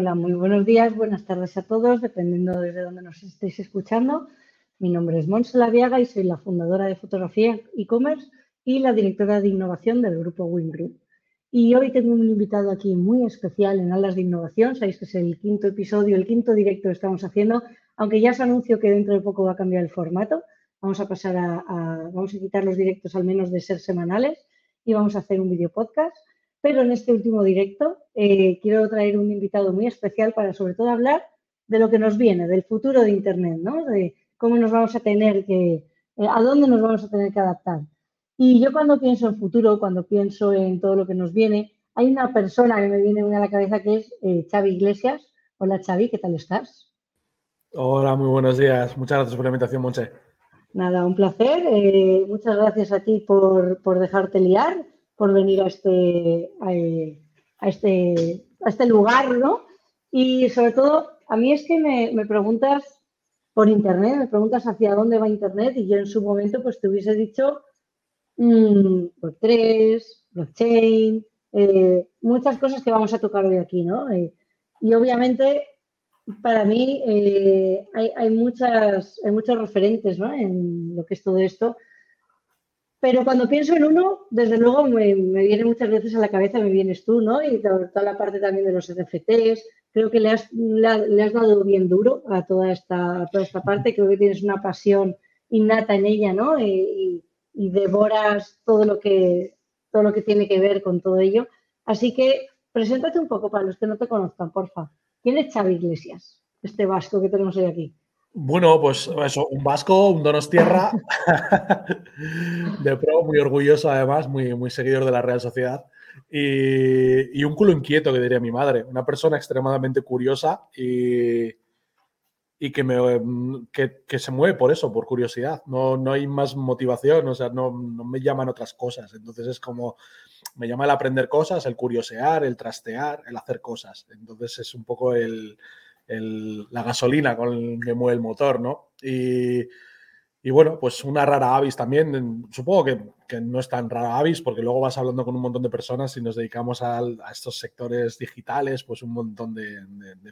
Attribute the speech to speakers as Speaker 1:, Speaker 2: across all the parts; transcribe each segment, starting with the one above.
Speaker 1: Hola, muy buenos días, buenas tardes a todos, dependiendo desde dónde nos estéis escuchando. Mi nombre es Monse Laviaga y soy la fundadora de Fotografía e-commerce y la directora de innovación del grupo Win Group. Y hoy tengo un invitado aquí muy especial en Alas de Innovación. Sabéis que es el quinto episodio, el quinto directo que estamos haciendo, aunque ya os anuncio que dentro de poco va a cambiar el formato. Vamos a pasar a, vamos a quitar los directos al menos de ser semanales y vamos a hacer un video podcast. Pero en este último directo eh, quiero traer un invitado muy especial para sobre todo hablar de lo que nos viene, del futuro de Internet, ¿no? De cómo nos vamos a tener que, eh, a dónde nos vamos a tener que adaptar. Y yo cuando pienso en futuro, cuando pienso en todo lo que nos viene, hay una persona que me viene muy a la cabeza que es eh, Xavi Iglesias. Hola Xavi, ¿qué tal estás?
Speaker 2: Hola, muy buenos días. Muchas gracias por la invitación, Monche.
Speaker 1: Nada, un placer. Eh, muchas gracias a ti por, dejarte liar, por venir a este, a, este, a este lugar, ¿no? Y sobre todo, a mí es que me, me preguntas por Internet, me preguntas hacia dónde va Internet y yo en su momento pues te hubiese dicho Web3, blockchain, eh, muchas cosas que vamos a tocar hoy aquí, ¿no? Eh, y obviamente, para mí, eh, hay, muchas, hay muchos referentes ¿no? en lo que es todo esto. Pero cuando pienso en uno, desde luego me, viene muchas veces a la cabeza, me vienes tú, ¿no? Y toda, la parte también de los NFTs. Creo que le has, le, has dado bien duro a toda esta, toda esta parte. Creo que tienes una pasión innata en ella, ¿no? y, y devoras todo lo que todo lo que tiene que ver con todo ello. Así que preséntate un poco para los que no te conozcan, porfa. ¿Quién es Xavi Iglesias, este vasco que tenemos hoy aquí?
Speaker 2: Bueno, pues eso, un vasco, un donostierra, de pro, muy orgulloso además, muy, muy seguidor de la Real Sociedad. Y, y, un culo inquieto, que diría mi madre. Una persona extremadamente curiosa y, y que, me, mm, que, se mueve por eso, por curiosidad. No, no hay más motivación, o sea, no, no, me llaman otras cosas. Entonces es como, me llama el aprender cosas, el curiosear, el trastear, el hacer cosas. Entonces es un poco el, la gasolina con que mueve el motor, ¿no? Y, bueno, pues una rara avis también. Supongo que, no es tan rara avis porque luego vas hablando con un montón de personas y nos dedicamos a, estos sectores digitales, pues un montón de,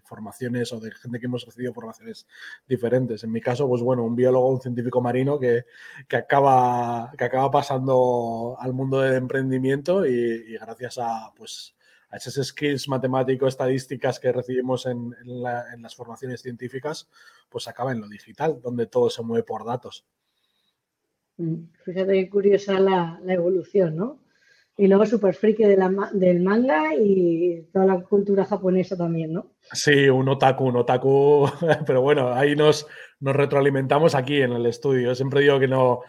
Speaker 2: formaciones o de gente que hemos recibido formaciones diferentes. En mi caso, pues bueno, un biólogo, un científico marino que, que acaba, que acaba pasando al mundo del emprendimiento y gracias a pues a esas skills matemático-estadísticas que recibimos en, las formaciones científicas, pues acaba en lo digital, donde todo se mueve por datos.
Speaker 1: Mm, fíjate qué curiosa la, evolución, ¿no? Y luego súper friki del manga y toda la cultura japonesa también, ¿no?
Speaker 2: Sí, un otaku, un otaku, pero bueno, ahí nos, nos retroalimentamos aquí en el estudio. siempre digo que no,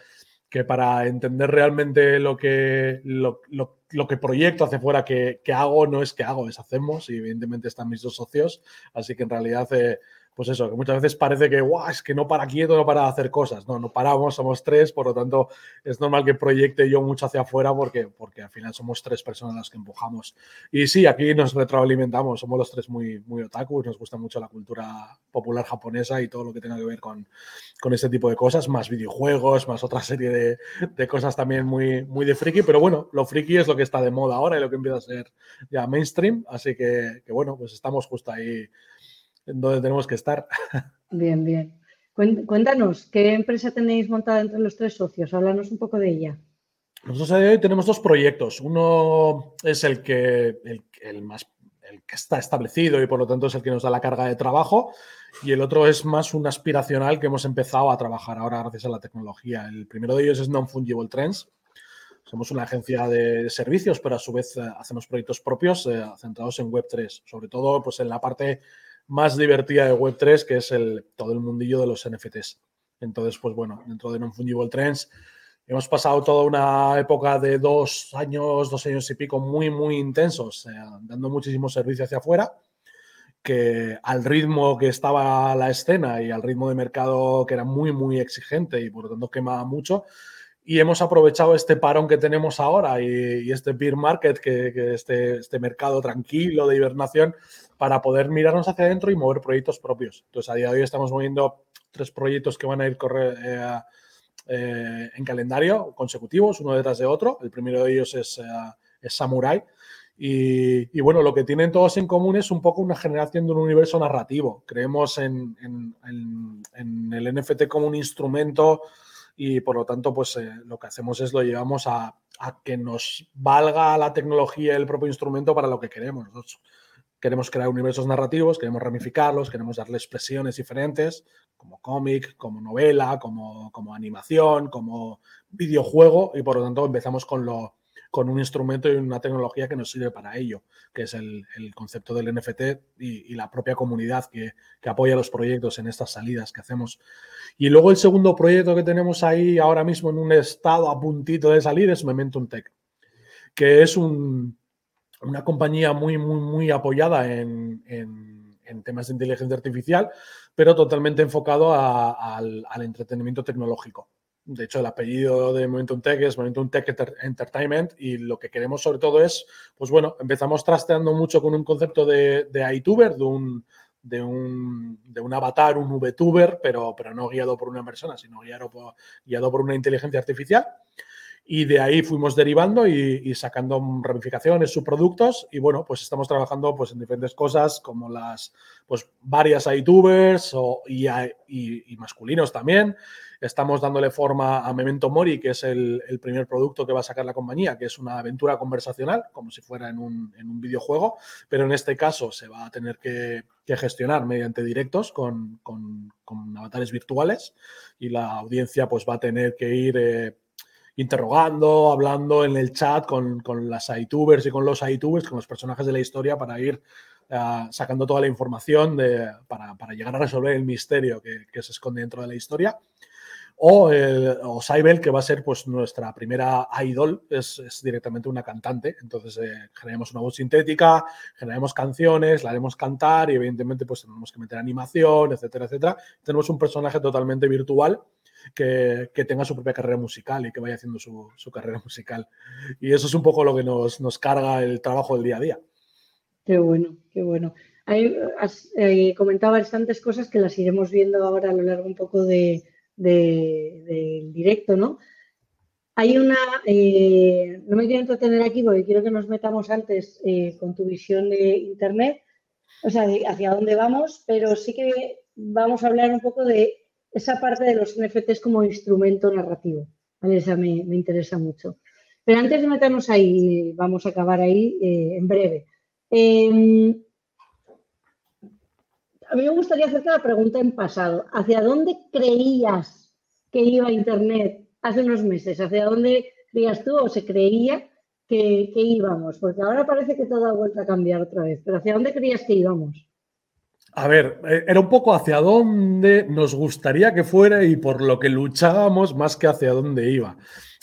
Speaker 2: que para entender realmente lo que, lo, lo que proyecto hacia fuera que, que, hago no es que hago, es hacemos y evidentemente están mis dos socios, así que en realidad eh, pues eso, que muchas veces parece que, es que no para quieto, no para hacer cosas. No, no paramos, somos tres, por lo tanto es normal que proyecte yo mucho hacia afuera porque, porque al final somos tres personas las que empujamos. Y sí, aquí nos retroalimentamos, somos los tres muy, muy otaku, nos gusta mucho la cultura popular japonesa y todo lo que tenga que ver con, con este tipo de cosas, más videojuegos, más otra serie de, de cosas también muy, muy de friki, pero bueno, lo friki es lo que está de moda ahora y lo que empieza a ser ya mainstream, así que, que bueno, pues estamos justo ahí donde tenemos que estar.
Speaker 1: Bien, bien. Cuéntanos, ¿qué empresa tenéis montada entre los tres socios? Háblanos un poco de ella.
Speaker 2: Nosotros hoy tenemos dos proyectos. Uno es el que, el, más, el que está establecido y por lo tanto es el que nos da la carga de trabajo. Y el otro es más un aspiracional que hemos empezado a trabajar ahora gracias a la tecnología. El primero de ellos es Non-Fungible Trends. Somos una agencia de servicios, pero a su vez eh, hacemos proyectos propios eh, centrados en Web3, sobre todo pues, en la parte más divertida de Web3, que es el, todo el mundillo de los NFTs. Entonces, pues bueno, dentro de Non-Fungible Trends hemos pasado toda una época de dos años, dos años y pico muy, muy intensos, eh, dando muchísimo servicio hacia afuera, que al ritmo que estaba la escena y al ritmo de mercado que era muy, muy exigente y por lo tanto quemaba mucho, y hemos aprovechado este parón que tenemos ahora y, este beer market, que, este, este, mercado tranquilo de hibernación, para poder mirarnos hacia adentro y mover proyectos propios. Entonces, a día de hoy estamos moviendo tres proyectos que van a ir eh, eh, en calendario consecutivos, uno detrás de otro. El primero de ellos es, eh, Samurai Y, bueno, lo que tienen todos en común es un poco una generación de un universo narrativo. Creemos en, el NFT como un instrumento y por lo tanto, pues lo que hacemos es lo llevamos a, que nos valga la tecnología el propio instrumento para lo que queremos. Queremos crear universos narrativos, queremos ramificarlos, queremos darle expresiones diferentes, como cómic, como novela, como, como animación, como videojuego, y por lo tanto empezamos con lo con un instrumento y una tecnología que nos sirve para ello, que es el, concepto del NFT y, la propia comunidad que, apoya los proyectos en estas salidas que hacemos. Y luego el segundo proyecto que tenemos ahí ahora mismo en un estado a puntito de salir es Momentum Tech, que es una compañía muy, muy, muy apoyada en, temas de inteligencia artificial, pero totalmente enfocado al entretenimiento tecnológico. De hecho, el apellido de Momentum Tech es Momentum Tech Entertainment y lo que queremos sobre todo es, pues bueno, empezamos trasteando mucho con un concepto de, de iTuber, de un, de un, de un, avatar, un VTuber, pero, pero no guiado por una persona, sino guiado por, guiado por una inteligencia artificial. Y de ahí fuimos derivando y, sacando ramificaciones, subproductos. Y bueno, pues estamos trabajando pues, en diferentes cosas como las pues, varias iTubers o, y, y, masculinos también. Estamos dándole forma a Memento Mori, que es el, primer producto que va a sacar la compañía, que es una aventura conversacional, como si fuera en un, en un videojuego, pero en este caso se va a tener que, gestionar mediante directos con, con, avatares virtuales y la audiencia pues va a tener que ir... Eh, interrogando, hablando en el chat con, las iTubers y con los iTubers, con los personajes de la historia para ir eh, sacando toda la información de, para, llegar a resolver el misterio que, se esconde dentro de la historia. O, el, o que va a ser pues, nuestra primera idol, es, directamente una cantante. Entonces eh, generamos una voz sintética, generamos canciones, la haremos cantar y evidentemente pues tenemos que meter animación, etcétera, etcétera. Tenemos un personaje totalmente virtual que, tenga su propia carrera musical y que vaya haciendo su, carrera musical. Y eso es un poco lo que nos, carga el trabajo del día a día.
Speaker 1: Qué bueno, qué bueno. Hay, has eh, comentado bastantes cosas que las iremos viendo ahora a lo largo un poco del directo, ¿no? Hay una, eh, no me quiero entretener aquí porque quiero que nos metamos antes eh, con tu visión de Internet, o sea, hacia dónde vamos, pero sí que vamos a hablar un poco de esa parte de los NFTs como instrumento narrativo. Esa me, interesa mucho. Pero antes de meternos ahí, vamos a acabar ahí eh, en breve. Em, a mí me gustaría hacerte la pregunta en pasado. ¿Hacia dónde creías que iba Internet hace unos meses? ¿Hacia dónde creías tú o se creía que, que íbamos? Porque ahora parece que todo ha vuelto a cambiar otra vez. Pero ¿hacia dónde creías que íbamos?
Speaker 2: A ver, eh, era un poco hacia dónde nos gustaría que fuera y por lo que luchábamos más que hacia dónde iba.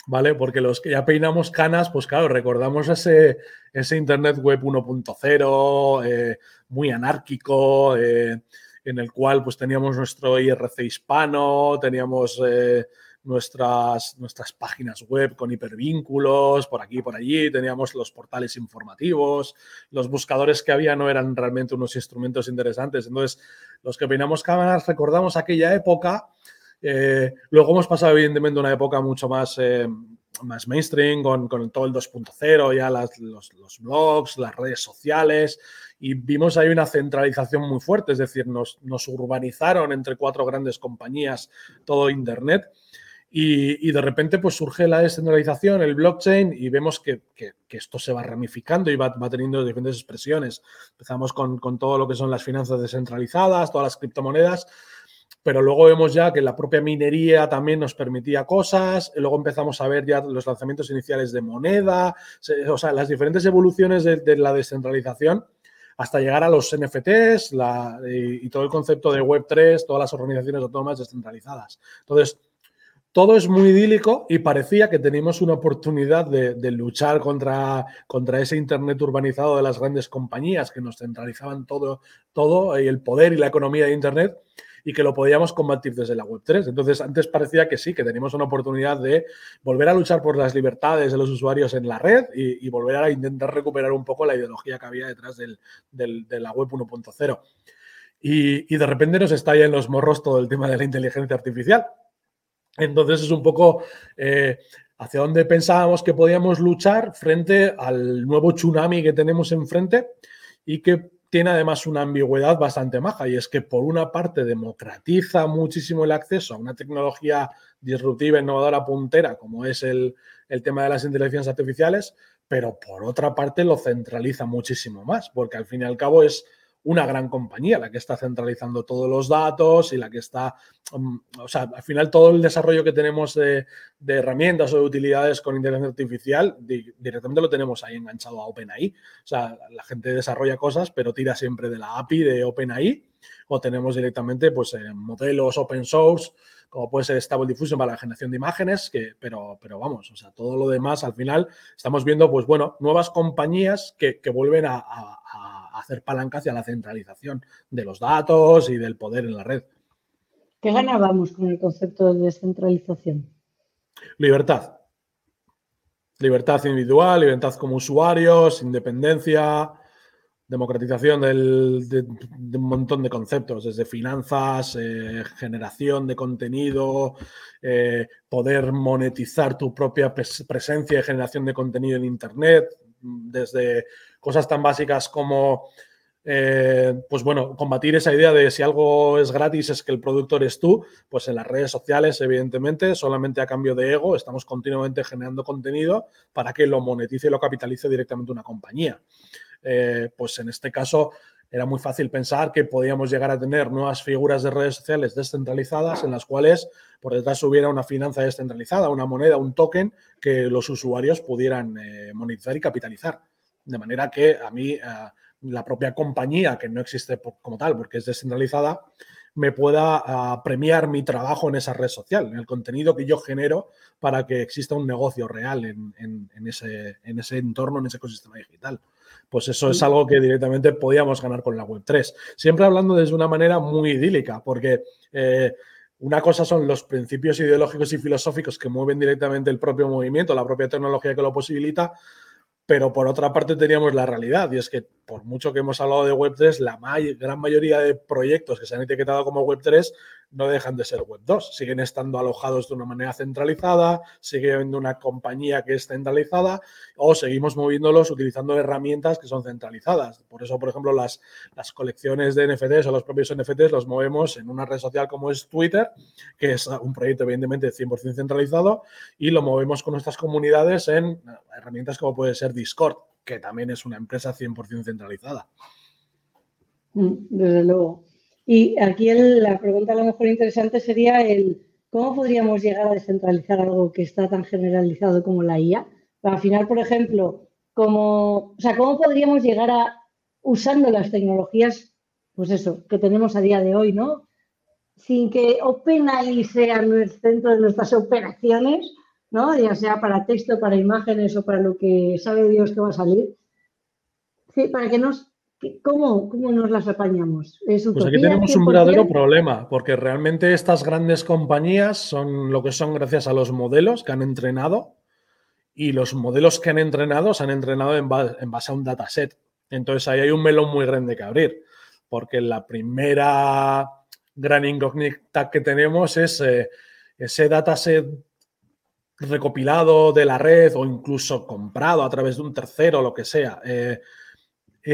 Speaker 2: ¿Vale? Porque los que ya peinamos canas, pues claro, recordamos ese, ese Internet Web 1.0 eh, muy anárquico, eh, en el cual pues teníamos nuestro IRC hispano, teníamos nuestras, nuestras páginas web con hipervínculos, por aquí y por allí, teníamos los portales informativos, los buscadores que había no eran realmente unos instrumentos interesantes. Entonces, los que peinamos cámaras recordamos aquella época. Eh, luego hemos pasado, evidentemente, una época mucho más, eh, más mainstream, con, con, todo el 2.0, ya las, los, los, blogs, las redes sociales, y vimos ahí una centralización muy fuerte, es decir, nos, nos urbanizaron entre cuatro grandes compañías todo Internet. Y, de repente pues surge la descentralización, el blockchain y vemos que, esto se va ramificando y va, teniendo diferentes expresiones. Empezamos con, todo lo que son las finanzas descentralizadas, todas las criptomonedas, pero luego vemos ya que la propia minería también nos permitía cosas, y luego empezamos a ver ya los lanzamientos iniciales de moneda, o sea, las diferentes evoluciones de, la descentralización hasta llegar a los NFTs y, y, todo el concepto de Web3, todas las organizaciones autónomas descentralizadas. Entonces, todo es muy idílico y parecía que teníamos una oportunidad de, luchar contra, contra, ese Internet urbanizado de las grandes compañías que nos centralizaban todo, todo y el poder y la economía de Internet y que lo podíamos combatir desde la Web3. Entonces, antes parecía que sí, que teníamos una oportunidad de volver a luchar por las libertades de los usuarios en la red y, volver a intentar recuperar un poco la ideología que había detrás del, de la Web 1.0. Y, y de repente nos estalla en los morros todo el tema de la inteligencia artificial entonces es un poco, eh, hacia dónde pensábamos que podíamos luchar frente al nuevo tsunami que tenemos enfrente y que tiene además una ambigüedad bastante maja y es que por una parte democratiza muchísimo el acceso a una tecnología disruptiva, innovadora, puntera, como es el, el tema de las inteligencias artificiales, pero por otra parte lo centraliza muchísimo más, porque al fin y al cabo es una gran compañía la que está centralizando todos los datos y la que está, mm, o sea, al final todo el desarrollo que tenemos de, herramientas o de utilidades con inteligencia artificial directamente lo tenemos ahí enganchado a OpenAI. O sea, la gente desarrolla cosas, pero tira siempre de la API de OpenAI o tenemos directamente pues eh, modelos open source como puede ser Stable Diffusion para la generación de imágenes, que, pero, pero vamos, o sea, todo lo demás al final estamos viendo, pues bueno, nuevas compañías que, vuelven a, hacer palanca hacia la centralización de los datos y del poder en la red.
Speaker 1: ¿Qué ganábamos con el concepto de descentralización?
Speaker 2: Libertad. Libertad individual, libertad como usuarios, independencia, democratización de, un montón de conceptos, desde finanzas, eh, generación de contenido, eh, poder monetizar tu propia presencia y generación de contenido en Internet, desde cosas tan básicas como, eh, pues bueno, combatir esa idea de si algo es gratis es que el productor es tú, pues en las redes sociales, evidentemente, solamente a cambio de ego, estamos continuamente generando contenido para que lo monetice y lo capitalice directamente una compañía. Eh, pues en este caso era muy fácil pensar que podíamos llegar a tener nuevas figuras de redes sociales descentralizadas en las cuales por detrás hubiera una finanza descentralizada, una moneda, un token que los usuarios pudieran eh, monetizar y capitalizar. De manera que a mí eh, la propia compañía, que no existe como tal porque es descentralizada, me pueda ah, premiar mi trabajo en esa red social, en el contenido que yo genero para que exista un negocio real en, ese, en ese entorno, en ese ecosistema digital pues eso es algo que directamente podíamos ganar con la Web3. Siempre hablando desde una manera muy idílica, porque eh, una cosa son los principios ideológicos y filosóficos que mueven directamente el propio movimiento, la propia tecnología que lo posibilita, pero por otra parte teníamos la realidad, y es que por mucho que hemos hablado de Web3, la gran mayoría de proyectos que se han etiquetado como Web3 no dejan de ser Web 2. Siguen estando alojados de una manera centralizada, sigue habiendo una compañía que es centralizada o seguimos moviéndolos utilizando herramientas que son centralizadas. Por eso, por ejemplo, las, las colecciones de NFTs o los propios NFTs los movemos en una red social como es Twitter, que es un proyecto evidentemente 100% centralizado, y lo movemos con nuestras comunidades en herramientas como puede ser Discord, que también es una empresa 100% centralizada.
Speaker 1: Mm, desde luego. Y aquí la pregunta a lo mejor interesante sería el cómo podríamos llegar a descentralizar algo que está tan generalizado como la IA. Al final, por ejemplo, como, o sea, ¿cómo podríamos llegar a, usando las tecnologías, pues eso, que tenemos a día de hoy, ¿no? Sin que OpenAI sea el centro de nuestras operaciones, ¿no? Ya sea para texto, para imágenes o para lo que sabe Dios que va a salir. Sí, para que nos ¿Cómo, ¿Cómo, nos las apañamos?
Speaker 2: pues aquí tenemos un verdadero problema, porque realmente estas grandes compañías son lo que son gracias a los modelos que han entrenado y los modelos que han entrenado se han entrenado en, base a un dataset. Entonces ahí hay un melón muy grande que abrir, porque la primera gran incógnita que tenemos es eh, ese dataset recopilado de la red o incluso comprado a través de un tercero, lo que sea. Eh,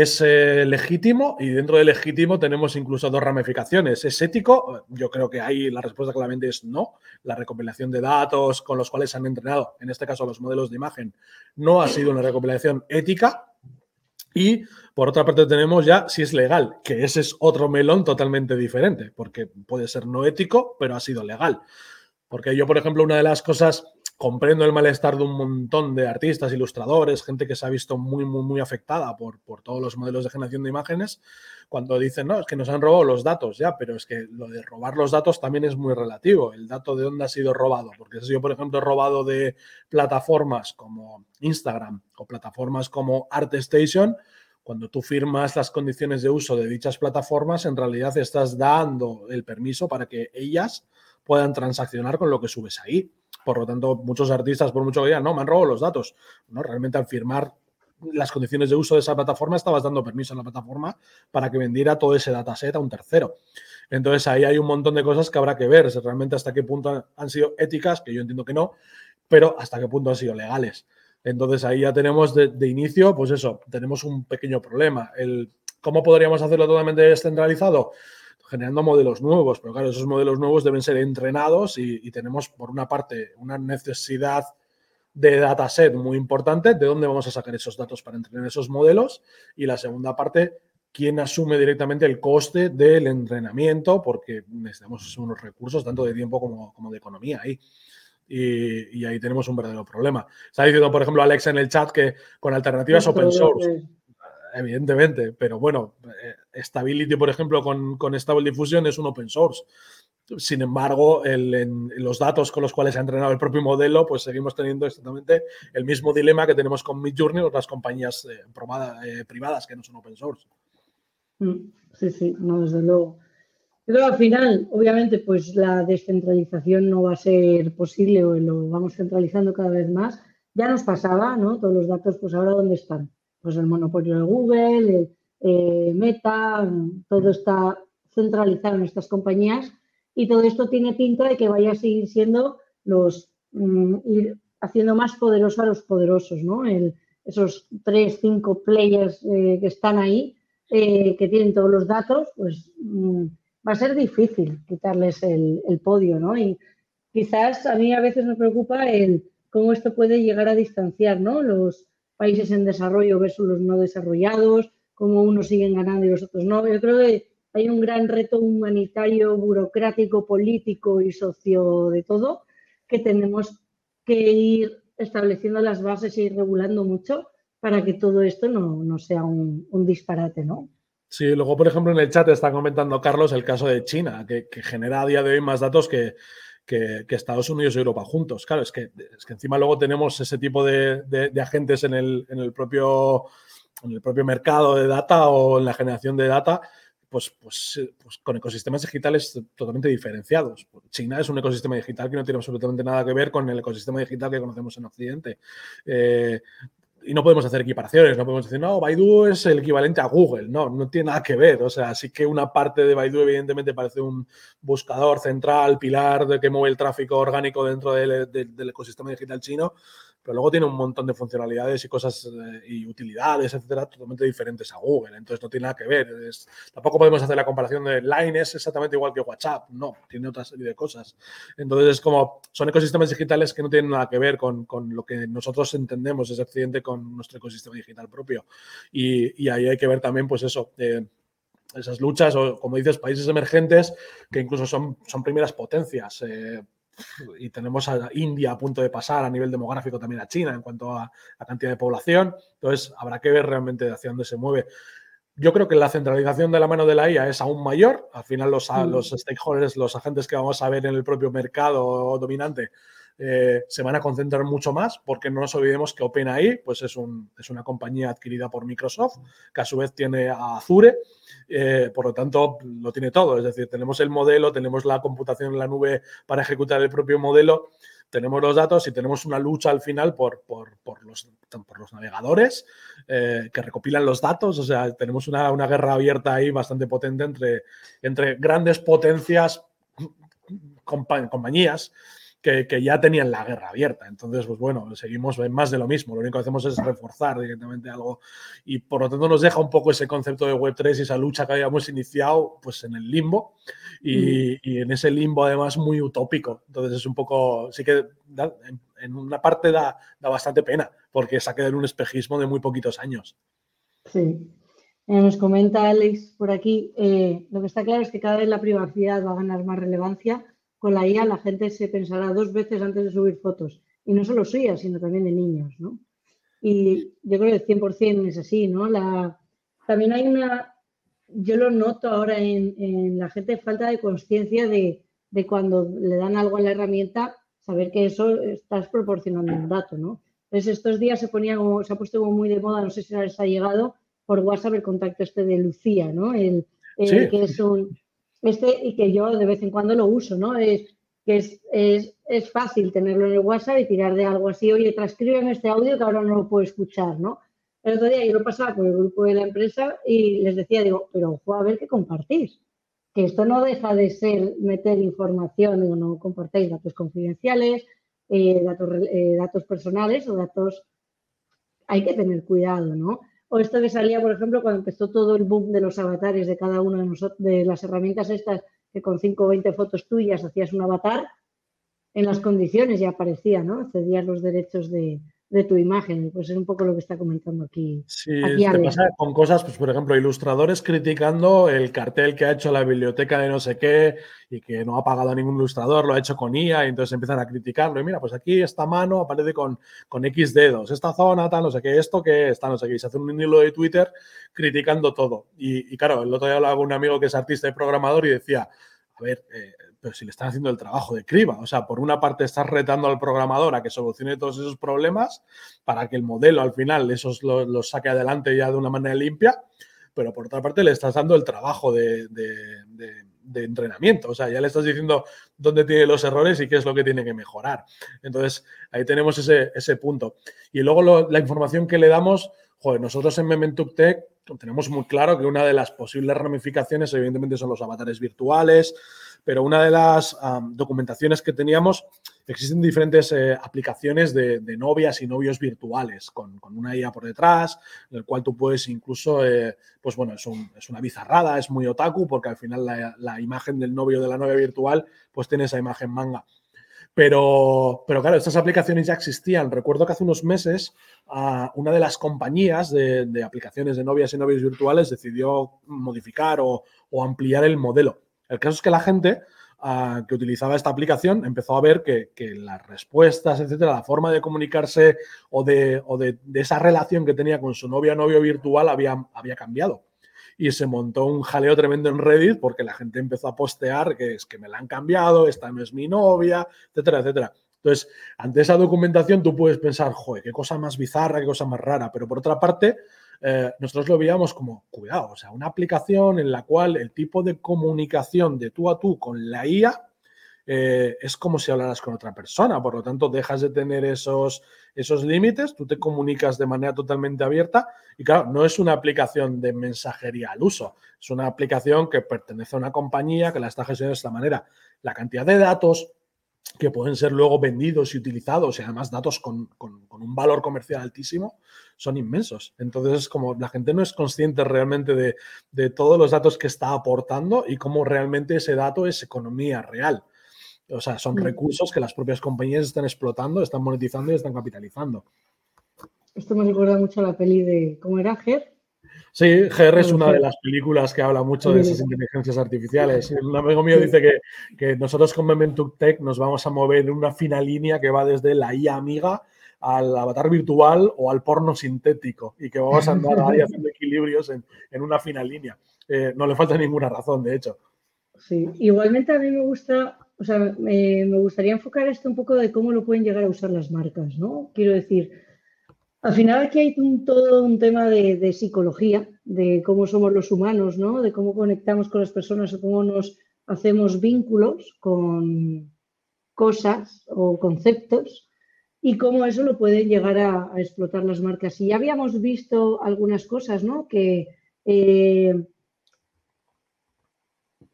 Speaker 2: es eh, legítimo y dentro de legítimo tenemos incluso dos ramificaciones. ¿Es ético? Yo creo que ahí la respuesta claramente es no. La recopilación de datos con los cuales se han entrenado, en este caso los modelos de imagen, no ha sido una recopilación ética. Y por otra parte tenemos ya si es legal, que ese es otro melón totalmente diferente, porque puede ser no ético, pero ha sido legal. Porque yo, por ejemplo, una de las cosas comprendo el malestar de un montón de artistas, ilustradores, gente que se ha visto muy, muy, muy afectada por, por todos los modelos de generación de imágenes, cuando dicen, no, es que nos han robado los datos, ya, pero es que lo de robar los datos también es muy relativo, el dato de dónde ha sido robado, porque si yo, por ejemplo, he robado de plataformas como Instagram o plataformas como ArtStation, cuando tú firmas las condiciones de uso de dichas plataformas, en realidad estás dando el permiso para que ellas puedan transaccionar con lo que subes ahí. Por lo tanto, muchos artistas, por mucho que digan, no, me han robado los datos. No, realmente al firmar las condiciones de uso de esa plataforma, estabas dando permiso a la plataforma para que vendiera todo ese dataset a un tercero. Entonces ahí hay un montón de cosas que habrá que ver, realmente hasta qué punto han sido éticas, que yo entiendo que no, pero hasta qué punto han sido legales. Entonces ahí ya tenemos de, inicio, pues eso, tenemos un pequeño problema. El, ¿Cómo podríamos hacerlo totalmente descentralizado? Generando modelos nuevos, pero claro, esos modelos nuevos deben ser entrenados y, tenemos por una parte una necesidad de dataset muy importante, de dónde vamos a sacar esos datos para entrenar esos modelos y la segunda parte, quién asume directamente el coste del entrenamiento, porque necesitamos unos recursos tanto de tiempo como, como de economía ahí y, ahí tenemos un verdadero problema. Está diciendo, por ejemplo, Alex en el chat que con alternativas open source. Evidentemente, pero bueno, eh, Stability, por ejemplo, con, con Stable Diffusion es un open source. Sin embargo, en los datos con los cuales ha entrenado el propio modelo, pues seguimos teniendo exactamente el mismo dilema que tenemos con Midjourney o otras compañías eh, eh, privadas que no son open source.
Speaker 1: Mm, sí, sí, no, desde luego. Pero al final, obviamente, pues la descentralización no va a ser posible o lo vamos centralizando cada vez más. Ya nos pasaba, ¿no? Todos los datos, pues ahora ¿dónde están? Pues el monopolio de Google, eh, Meta, todo está centralizado en estas compañías y todo esto tiene pinta de que vaya a seguir siendo los, mm, ir haciendo más poderosos a los poderosos, ¿no? esos tres, cinco players eh, que están ahí, eh, que tienen todos los datos, pues... Mm, va a ser difícil quitarles el, podio, ¿no? Y quizás a mí a veces me preocupa el cómo esto puede llegar a distanciar, ¿no? Los países en desarrollo versus los no desarrollados, cómo unos siguen ganando y los otros no. Yo creo que hay un gran reto humanitario, burocrático, político y socio de todo que tenemos que ir estableciendo las bases e ir regulando mucho para que todo esto no, sea un, un disparate, ¿no?
Speaker 2: Sí, luego, por ejemplo, en el chat está comentando Carlos el caso de China, que, genera a día de hoy más datos que, Estados Unidos y Europa juntos. Claro, es que, es que encima luego tenemos ese tipo de, agentes en el, en, el propio, en el propio mercado de data o en la generación de data, pues, pues, pues, con ecosistemas digitales totalmente diferenciados. China es un ecosistema digital que no tiene absolutamente nada que ver con el ecosistema digital que conocemos en Occidente. Eh, y no podemos hacer equiparaciones, no podemos decir, no, Baidu es el equivalente a Google, no, no tiene nada que ver. O sea, sí que una parte de Baidu evidentemente parece un buscador central, pilar de que mueve el tráfico orgánico dentro del, del ecosistema digital chino, pero luego tiene un montón de funcionalidades y cosas eh, y utilidades, etcétera, totalmente diferentes a Google. Entonces no tiene nada que ver. tampoco podemos hacer la comparación de Line es exactamente igual que WhatsApp. No, tiene otra serie de cosas. Entonces es como, son ecosistemas digitales que no tienen nada que ver con, lo que nosotros entendemos ese accidente con nuestro ecosistema digital propio. Y, ahí hay que ver también, pues eso, eh, esas luchas o, como dices, países emergentes que incluso son, son primeras potencias. Eh, y tenemos a India a punto de pasar a nivel demográfico también a China en cuanto a, la cantidad de población. Entonces, habrá que ver realmente hacia dónde se mueve. Yo creo que la centralización de la mano de la IA es aún mayor. Al final, los, mm. los stakeholders, los agentes que vamos a ver en el propio mercado dominante, eh, se van a concentrar mucho más, porque no nos olvidemos que OpenAI pues es, un, es una compañía adquirida por Microsoft, que a su vez tiene a Azure, eh, por lo tanto lo tiene todo, es decir, tenemos el modelo, tenemos la computación en la nube para ejecutar el propio modelo, tenemos los datos y tenemos una lucha al final por, por, por, los, por los, navegadores eh, que recopilan los datos. O sea, tenemos una, una, guerra abierta ahí bastante potente entre, entre grandes potencias, compañías que, ya tenían la guerra abierta. Entonces, pues bueno, seguimos en más de lo mismo. Lo único que hacemos es reforzar directamente algo y por lo tanto nos deja un poco ese concepto de Web3 y esa lucha que habíamos iniciado pues en el limbo y, mm. en ese limbo además muy utópico. Entonces es un poco, sí que en, una parte da, da, bastante pena porque se ha quedado en un espejismo de muy poquitos años.
Speaker 1: Sí. Eh, nos comenta Alex por aquí, eh, lo que está claro es que cada vez la privacidad va a ganar más relevancia con la IA la gente se pensará dos veces antes de subir fotos. Y no solo suyas, sino también de niños, ¿no? Y yo creo que el 100% es así, ¿no? La, también hay una, yo lo noto ahora en, la gente, falta de conciencia de, cuando le dan algo a la herramienta, saber que eso estás proporcionando un dato, ¿no? Entonces estos días se ponía se ha puesto como muy de moda, no sé si les ha llegado, por WhatsApp el contacto este de Lucía, ¿no? El, que es un, este y que yo de vez en cuando lo uso, ¿no? Es que es, es, fácil tenerlo en el WhatsApp y tirar de algo así, oye, transcriben este audio que ahora no lo puedo escuchar, ¿no? El otro día yo lo pasaba por el grupo de la empresa y les decía, digo, pero ojo a ver qué compartís, que esto no deja de ser meter información, digo, no compartáis datos confidenciales, datos, datos personales o datos... Hay que tener cuidado, ¿no? O esto que salía, por ejemplo, cuando empezó todo el boom de los avatares de cada uno de nosotros, de las herramientas estas, que con 5 o 20 fotos tuyas hacías un avatar, en las condiciones ya aparecía, ¿no? Cedías los derechos de, de tu imagen. Pues es un poco lo que está comentando aquí.
Speaker 2: Sí, te pasa con cosas, pues por ejemplo, ilustradores criticando el cartel que ha hecho la biblioteca de no sé qué y que no ha pagado a ningún ilustrador, lo ha hecho con IA y entonces empiezan a criticarlo. Y mira, pues aquí esta mano aparece con, con X dedos, esta zona, tal, no sé qué, esto que está, no sé qué. Y se hace un hilo de Twitter criticando todo. Y, claro, el otro día hablaba con un amigo que es artista y programador y decía, a ver, eh, pero si le están haciendo el trabajo de criba. O sea, por una parte estás retando al programador a que solucione todos esos problemas para que el modelo al final esos los, saque adelante ya de una manera limpia, pero por otra parte le estás dando el trabajo de, entrenamiento. O sea, ya le estás diciendo dónde tiene los errores y qué es lo que tiene que mejorar. Entonces, ahí tenemos ese, ese punto. Y luego la información que le damos, joder, nosotros en Mementuk Tech tenemos muy claro que una de las posibles ramificaciones, evidentemente, son los avatares virtuales, pero una de las documentaciones que teníamos, existen diferentes eh, aplicaciones de, novias y novios virtuales, con, una IA por detrás, en el cual tú puedes incluso, eh, pues bueno, es, una bizarrada, es muy otaku, porque al final la, imagen del novio de la novia virtual, pues tiene esa imagen manga. Pero, pero claro, estas aplicaciones ya existían. Recuerdo que hace unos meses una de las compañías de, aplicaciones de novias y novios virtuales decidió modificar o, ampliar el modelo. El caso es que la gente que utilizaba esta aplicación empezó a ver que, las respuestas, etcétera, la forma de comunicarse o, de, esa relación que tenía con su novia o novio virtual había, había cambiado y se montó un jaleo tremendo en Reddit porque la gente empezó a postear que es que me la han cambiado, esta no es mi novia, etcétera, etcétera. Entonces, ante esa documentación tú puedes pensar, joder, qué cosa más bizarra, qué cosa más rara, pero por otra parte, eh, nosotros lo veíamos como, cuidado, o sea, una aplicación en la cual el tipo de comunicación de tú a tú con la IA eh, es como si hablaras con otra persona, por lo tanto dejas de tener esos, esos límites, tú te comunicas de manera totalmente abierta y claro, no es una aplicación de mensajería al uso, es una aplicación que pertenece a una compañía que la está gestionando de esta manera. La cantidad de datos que pueden ser luego vendidos y utilizados y además datos con, un valor comercial altísimo, son inmensos. Entonces, como la gente no es consciente realmente de, de todos los datos que está aportando y cómo realmente ese dato es economía real. O sea, son mm. recursos que las propias compañías están explotando, están monetizando y están capitalizando.
Speaker 1: Esto me recuerda mucho a la peli de, ¿cómo era? GER.
Speaker 2: Sí, GER es una de las películas que habla mucho de esas inteligencias artificiales. Un amigo mío dice que, que nosotros con Mementuk Tech nos vamos a mover en una fina línea que va desde la IA amiga al avatar virtual o al porno sintético y que vamos a andar ahí haciendo equilibrios en, en una fina línea. Eh, no le falta ninguna razón, de hecho.
Speaker 1: Sí, igualmente a mí me gusta o sea, me, gustaría enfocar esto un poco de cómo lo pueden llegar a usar las marcas, ¿no? Quiero decir, al final aquí hay todo un tema de, psicología, de cómo somos los humanos, ¿no? De cómo conectamos con las personas o cómo nos hacemos vínculos con cosas o conceptos y cómo eso lo pueden llegar a, explotar las marcas. Y ya habíamos visto algunas cosas, ¿no? Que eh,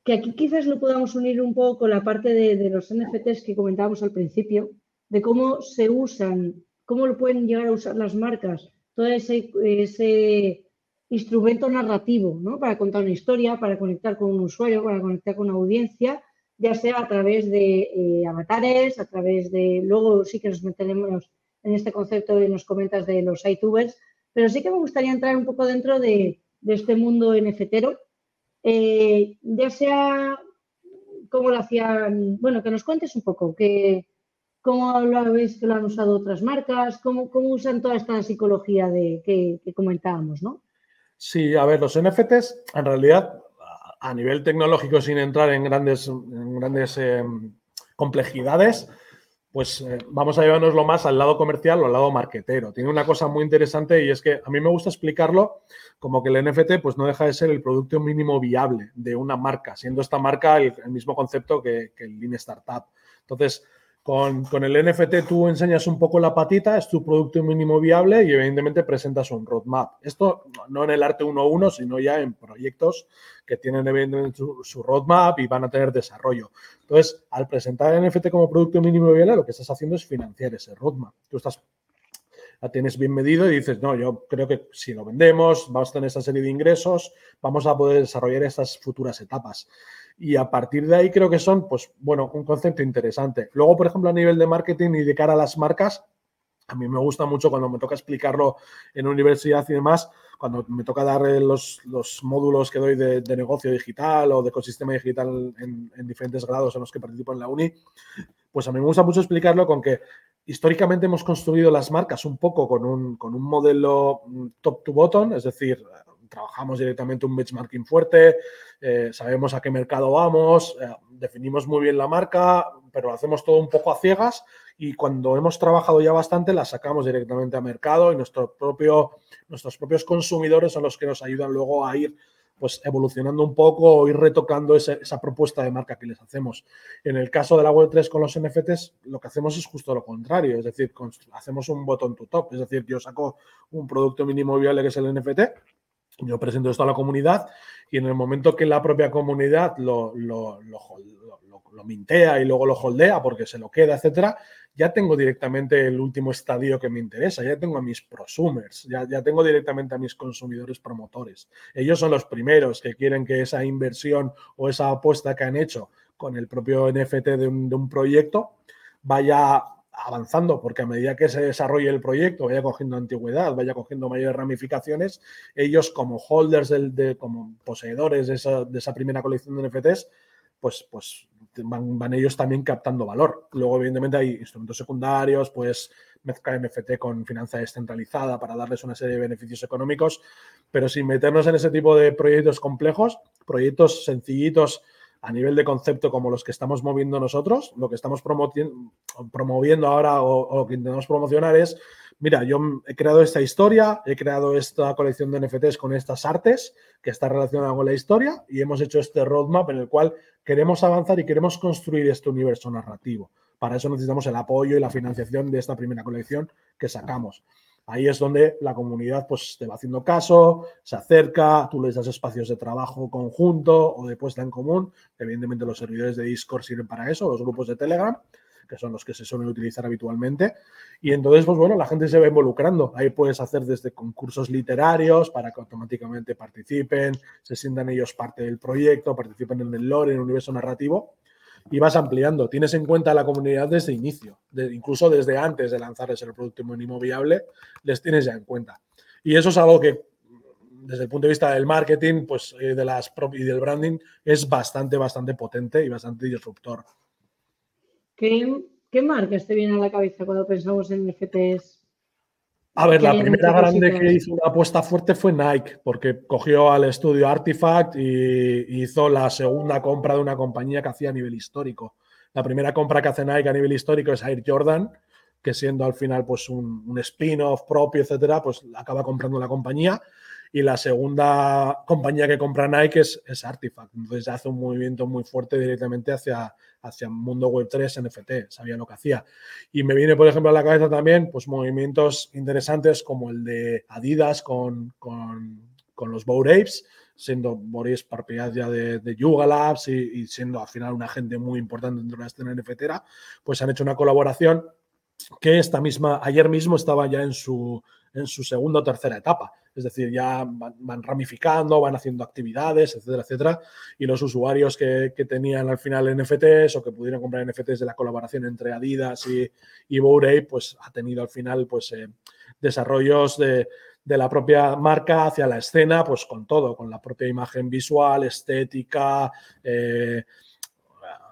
Speaker 1: que aquí quizás lo podamos unir un poco con la parte de, los NFTs que comentábamos al principio, de cómo se usan, cómo lo pueden llegar a usar las marcas, todo ese, instrumento narrativo, ¿no? Para contar una historia, para conectar con un usuario, para conectar con una audiencia, ya sea a través de eh, avatares, a través de, luego sí que nos meteremos en este concepto y nos comentas de los iTubers, pero sí que me gustaría entrar un poco dentro de, de este mundo NFTero eh, ya sea cómo lo hacían, bueno, que nos cuentes un poco, que, cómo lo habéis que lo han usado otras marcas, cómo, cómo usan toda esta psicología de, que, comentábamos, ¿no?
Speaker 2: Sí, a ver, los NFTs en realidad a nivel tecnológico sin entrar en grandes, grandes eh, complejidades, pues eh, vamos a llevarnoslo más al lado comercial o al lado marquetero. Tiene una cosa muy interesante y es que a mí me gusta explicarlo como que el NFT pues no deja de ser el producto mínimo viable de una marca, siendo esta marca el, mismo concepto que, el Lean Startup. Entonces, Con, el NFT tú enseñas un poco la patita, es tu producto mínimo viable y evidentemente presentas un roadmap. Esto no en el arte 1.1, sino ya en proyectos que tienen evidentemente su, su, roadmap y van a tener desarrollo. Entonces, al presentar el NFT como producto mínimo viable, lo que estás haciendo es financiar ese roadmap. Tú estás la tienes bien medido y dices, no, yo creo que si lo vendemos, vamos a tener esta serie de ingresos, vamos a poder desarrollar estas futuras etapas. Y a partir de ahí creo que son, pues, bueno, un concepto interesante. Luego, por ejemplo, a nivel de marketing y de cara a las marcas, a mí me gusta mucho cuando me toca explicarlo en universidad y demás, cuando me toca dar los, los módulos que doy de, de, negocio digital o de ecosistema digital en, en, diferentes grados en los que participo en la uni, pues a mí me gusta mucho explicarlo con que históricamente hemos construido las marcas un poco con un, con un modelo top to bottom, es decir, trabajamos directamente un benchmarking fuerte, eh, sabemos a qué mercado vamos, eh, definimos muy bien la marca, pero lo hacemos todo un poco a ciegas y cuando hemos trabajado ya bastante la sacamos directamente a mercado y nuestros propios consumidores son los que nos ayudan luego a ir pues evolucionando un poco o ir retocando esa, propuesta de marca que les hacemos. En el caso de la Web3 con los NFTs, lo que hacemos es justo lo contrario, es decir, hacemos un botón to top, es decir, yo saco un producto mínimo viable que es el NFT, yo presento esto a la comunidad y en el momento que la propia comunidad lo, lo, lo, lo mintea y luego lo holdea porque se lo queda, etcétera, ya tengo directamente el último estadio que me interesa, ya tengo a mis prosumers, ya, ya tengo directamente a mis consumidores promotores. Ellos son los primeros que quieren que esa inversión o esa apuesta que han hecho con el propio NFT de un, de un proyecto vaya avanzando, porque a medida que se desarrolle el proyecto, vaya cogiendo antigüedad, vaya cogiendo mayores ramificaciones, ellos como holders, del, de, como poseedores de esa, de esa primera colección de NFTs, pues, pues van, ellos también captando valor. Luego, evidentemente, hay instrumentos secundarios, pues mezclar NFT con finanza descentralizada para darles una serie de beneficios económicos, pero sin meternos en ese tipo de proyectos complejos, proyectos sencillitos a nivel de concepto como los que estamos moviendo nosotros, lo que estamos promoviendo ahora o, lo que intentamos promocionar es mira, yo he creado esta historia, he creado esta colección de NFTs con estas artes que está relacionada con la historia y hemos hecho este roadmap en el cual queremos avanzar y queremos construir este universo narrativo. Para eso necesitamos el apoyo y la financiación de esta primera colección que sacamos. Ahí es donde la comunidad pues, te va haciendo caso, se acerca, tú les das espacios de trabajo conjunto o de puesta en común. Evidentemente los servidores de Discord sirven para eso, los grupos de Telegram que son los que se suelen utilizar habitualmente. Y entonces, pues bueno, la gente se va involucrando. Ahí puedes hacer desde concursos literarios para que automáticamente participen, se sientan ellos parte del proyecto, participen en el lore, en el universo narrativo y vas ampliando. Tienes en cuenta la comunidad desde inicio, incluso desde antes de lanzarles el producto mínimo viable, les tienes ya en cuenta. Y eso es algo que desde el punto de vista del marketing pues, eh, de las y del branding es bastante, bastante potente y bastante disruptor.
Speaker 1: ¿Qué, ¿Qué marcas te vienen a la cabeza cuando pensamos en NFTs?
Speaker 2: A ver, la primera grande que hizo una apuesta fuerte fue Nike, porque cogió al estudio Artifact y hizo la segunda compra de una compañía que hacía a nivel histórico. La primera compra que hace Nike a nivel histórico es Air Jordan, que siendo al final pues un, un spin-off propio, etcétera, pues acaba comprando la compañía y la segunda compañía que compra Nike es, es, Artifact. Entonces hace un movimiento muy fuerte directamente hacia, hacia mundo web 3 NFT, sabía lo que hacía. Y me viene, por ejemplo, a la cabeza también pues, movimientos interesantes como el de Adidas con, con, con los Bored Apes, siendo Boris propiedad ya de, de Yuga Labs y, y, siendo al final una gente muy importante dentro de la escena NFTera, pues han hecho una colaboración que esta misma, ayer mismo estaba ya en su, en su segunda o tercera etapa. Es decir, ya van, ramificando, van haciendo actividades, etcétera, etcétera. Y los usuarios que, que, tenían al final NFTs o que pudieron comprar NFTs de la colaboración entre Adidas y, y Bourey, pues ha tenido al final pues, eh, desarrollos de, de, la propia marca hacia la escena, pues con todo, con la propia imagen visual, estética, eh,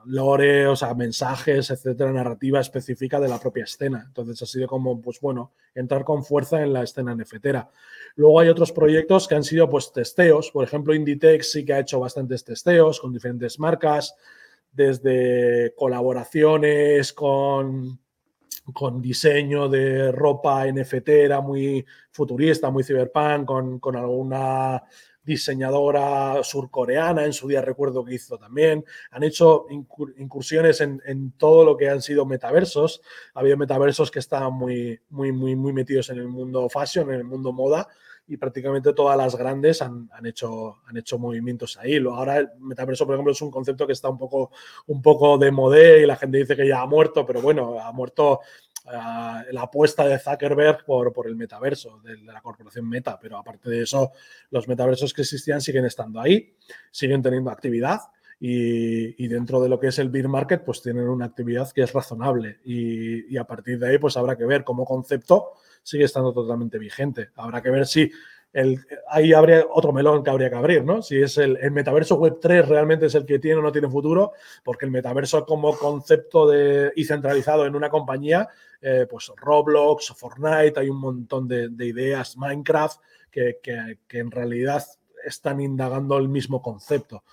Speaker 2: lore, o sea, mensajes, etcétera, narrativa específica de la propia escena. Entonces ha sido como, pues bueno, entrar con fuerza en la escena nefetera. Luego hay otros proyectos que han sido pues testeos, por ejemplo, Inditex sí que ha hecho bastantes testeos con diferentes marcas, desde colaboraciones con, con diseño de ropa NFT, era muy futurista, muy cyberpunk, con, con alguna diseñadora surcoreana, en su día recuerdo que hizo también. Han hecho incursiones en, en, todo lo que han sido metaversos. Ha habido metaversos que estaban muy, muy, muy, muy metidos en el mundo fashion, en el mundo moda, y prácticamente todas las grandes han, han, hecho, han hecho movimientos ahí. Ahora el metaverso, por ejemplo, es un concepto que está un poco, un poco de modé y la gente dice que ya ha muerto, pero bueno, ha muerto la apuesta de Zuckerberg por, por el metaverso de, de, la corporación Meta, pero aparte de eso, los metaversos que existían siguen estando ahí, siguen teniendo actividad. Y, y, dentro de lo que es el beer market, pues tienen una actividad que es razonable y, y, a partir de ahí, pues habrá que ver como concepto sigue estando totalmente vigente. Habrá que ver si el, ahí habría otro melón que habría que abrir, ¿no? Si es el, metaverso web 3 realmente es el que tiene o no tiene futuro, porque el metaverso como concepto de, y centralizado en una compañía, eh, pues Roblox, Fortnite, hay un montón de, de ideas, Minecraft, que, que, que en realidad están indagando el mismo concepto.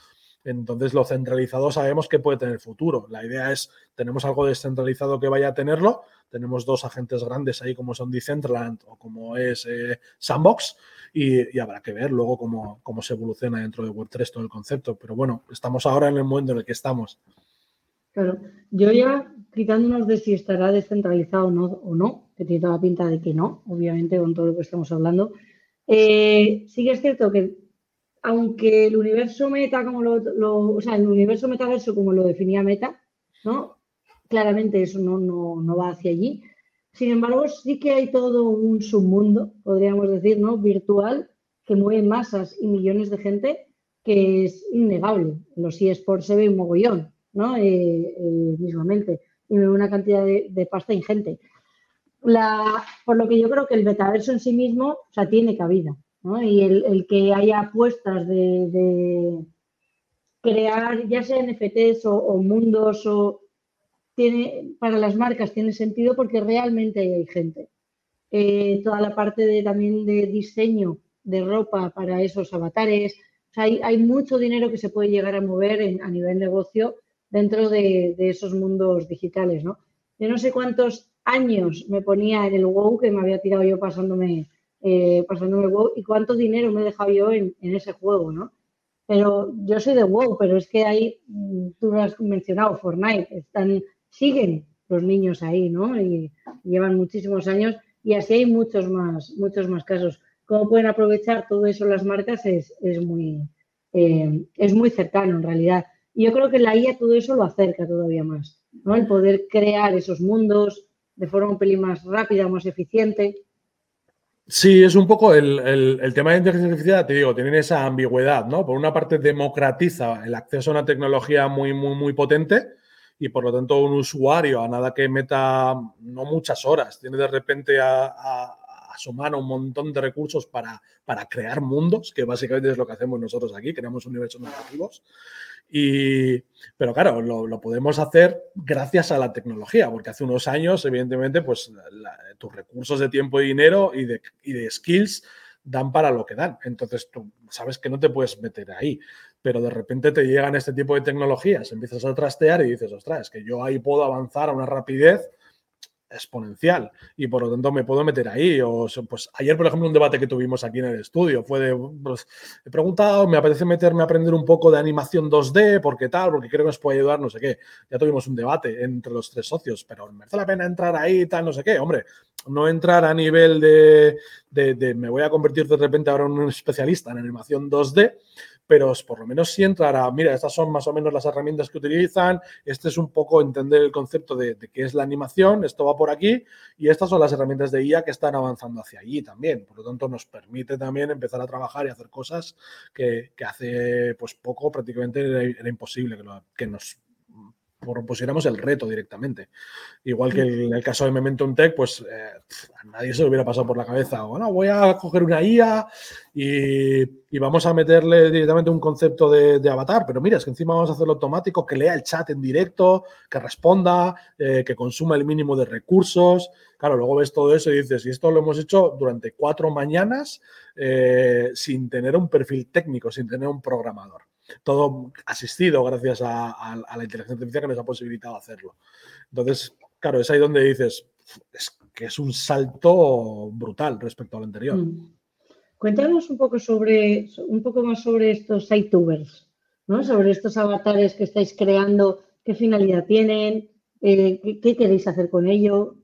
Speaker 2: Entonces, lo centralizado sabemos que puede tener futuro. La idea es, tenemos algo descentralizado que vaya a tenerlo. Tenemos dos agentes grandes ahí como son Decentraland o como es eh, Sandbox y, habrá que ver luego cómo, cómo, se evoluciona dentro de Web3 todo el concepto. Pero bueno, estamos ahora en el momento en el que estamos.
Speaker 1: Claro, yo ya quitándonos de si estará descentralizado o no, o no que tiene toda la pinta de que no, obviamente con todo lo que estamos hablando, eh, sí que es cierto que aunque el universo meta, como lo, o sea, el universo metaverso como lo definía Meta, ¿no? Claramente eso no, no, no, va hacia allí. Sin embargo, sí que hay todo un submundo, podríamos decir, ¿no? Virtual, que mueve masas y millones de gente, que es innegable. Los eSports se ve un mogollón, ¿no? Eh, eh, mismamente. Y mueve una cantidad de, pasta ingente. Por lo que yo creo que el metaverso en sí mismo, tiene cabida. Y el, que haya apuestas de, de, crear ya sea NFTs o, o, mundos o tiene para las marcas tiene sentido porque realmente hay gente. Eh, toda la parte de, también de diseño de ropa para esos avatares. O sea, hay, hay, mucho dinero que se puede llegar a mover en, a nivel negocio dentro de, de, esos mundos digitales, ¿no? Yo no sé cuántos años me ponía en el WoW que me había tirado yo pasándome eh, pasándome WoW y cuánto dinero me he dejado yo en, en, ese juego, ¿no? Pero yo soy de WoW, pero es que ahí, mm, tú lo has mencionado, Fortnite, están, siguen los niños ahí, ¿no? Y, llevan muchísimos años y así hay muchos más, muchos más casos. Cómo pueden aprovechar todo eso las marcas es, es muy, eh, es muy cercano en realidad. Y yo creo que la IA todo eso lo acerca todavía más, ¿no? El poder crear esos mundos de forma un pelín más rápida, más eficiente.
Speaker 2: Sí, es un poco el, el, el, tema de inteligencia artificial, te digo, tienen esa ambigüedad, ¿no? Por una parte democratiza el acceso a una tecnología muy, muy, muy potente y por lo tanto un usuario a nada que meta no muchas horas, tiene de repente a, a, a su mano un montón de recursos para, para, crear mundos, que básicamente es lo que hacemos nosotros aquí, creamos universos narrativos. Y, pero claro, lo, lo, podemos hacer gracias a la tecnología, porque hace unos años, evidentemente, pues tus recursos de tiempo y dinero y de, y de skills dan para lo que dan. Entonces tú sabes que no te puedes meter ahí, pero de repente te llegan este tipo de tecnologías, empiezas a trastear y dices, ostras, es que yo ahí puedo avanzar a una rapidez exponencial y por lo tanto me puedo meter ahí. O, pues ayer, por ejemplo, un debate que tuvimos aquí en el estudio fue de, pues, he preguntado, me apetece meterme a aprender un poco de animación 2D, porque tal, porque creo que nos puede ayudar, no sé qué. Ya tuvimos un debate entre los tres socios, pero merece la pena entrar ahí tal, no sé qué. Hombre, no entrar a nivel de, de, de me voy a convertir de repente ahora en un especialista en animación 2D, pero por lo menos sí entrará, mira, estas son más o menos las herramientas que utilizan, este es un poco entender el concepto de, qué es la animación, esto va por aquí, y estas son las herramientas de IA que están avanzando hacia allí también. Por lo tanto, nos permite también empezar a trabajar y hacer cosas que, hace pues poco prácticamente era, imposible que nos propusiéramos el reto directamente. Igual que en el caso de Momentum Tech, pues eh, a nadie se le hubiera pasado por la cabeza, bueno, voy a coger una IA y, y vamos a meterle directamente un concepto de, de, avatar, pero mira, es que encima vamos a hacerlo automático, que lea el chat en directo, que responda, eh, que consuma el mínimo de recursos. Claro, luego ves todo eso y dices, y esto lo hemos hecho durante cuatro mañanas eh, sin tener un perfil técnico, sin tener un programador todo asistido gracias a, a, a, la inteligencia artificial que nos ha posibilitado hacerlo. Entonces, claro, es ahí donde dices, es que es un salto brutal respecto al anterior. Mm.
Speaker 1: Cuéntanos un poco sobre un poco más sobre estos YouTubers, ¿no? Sobre estos avatares que estáis creando, qué finalidad tienen, eh, qué, queréis hacer con ello.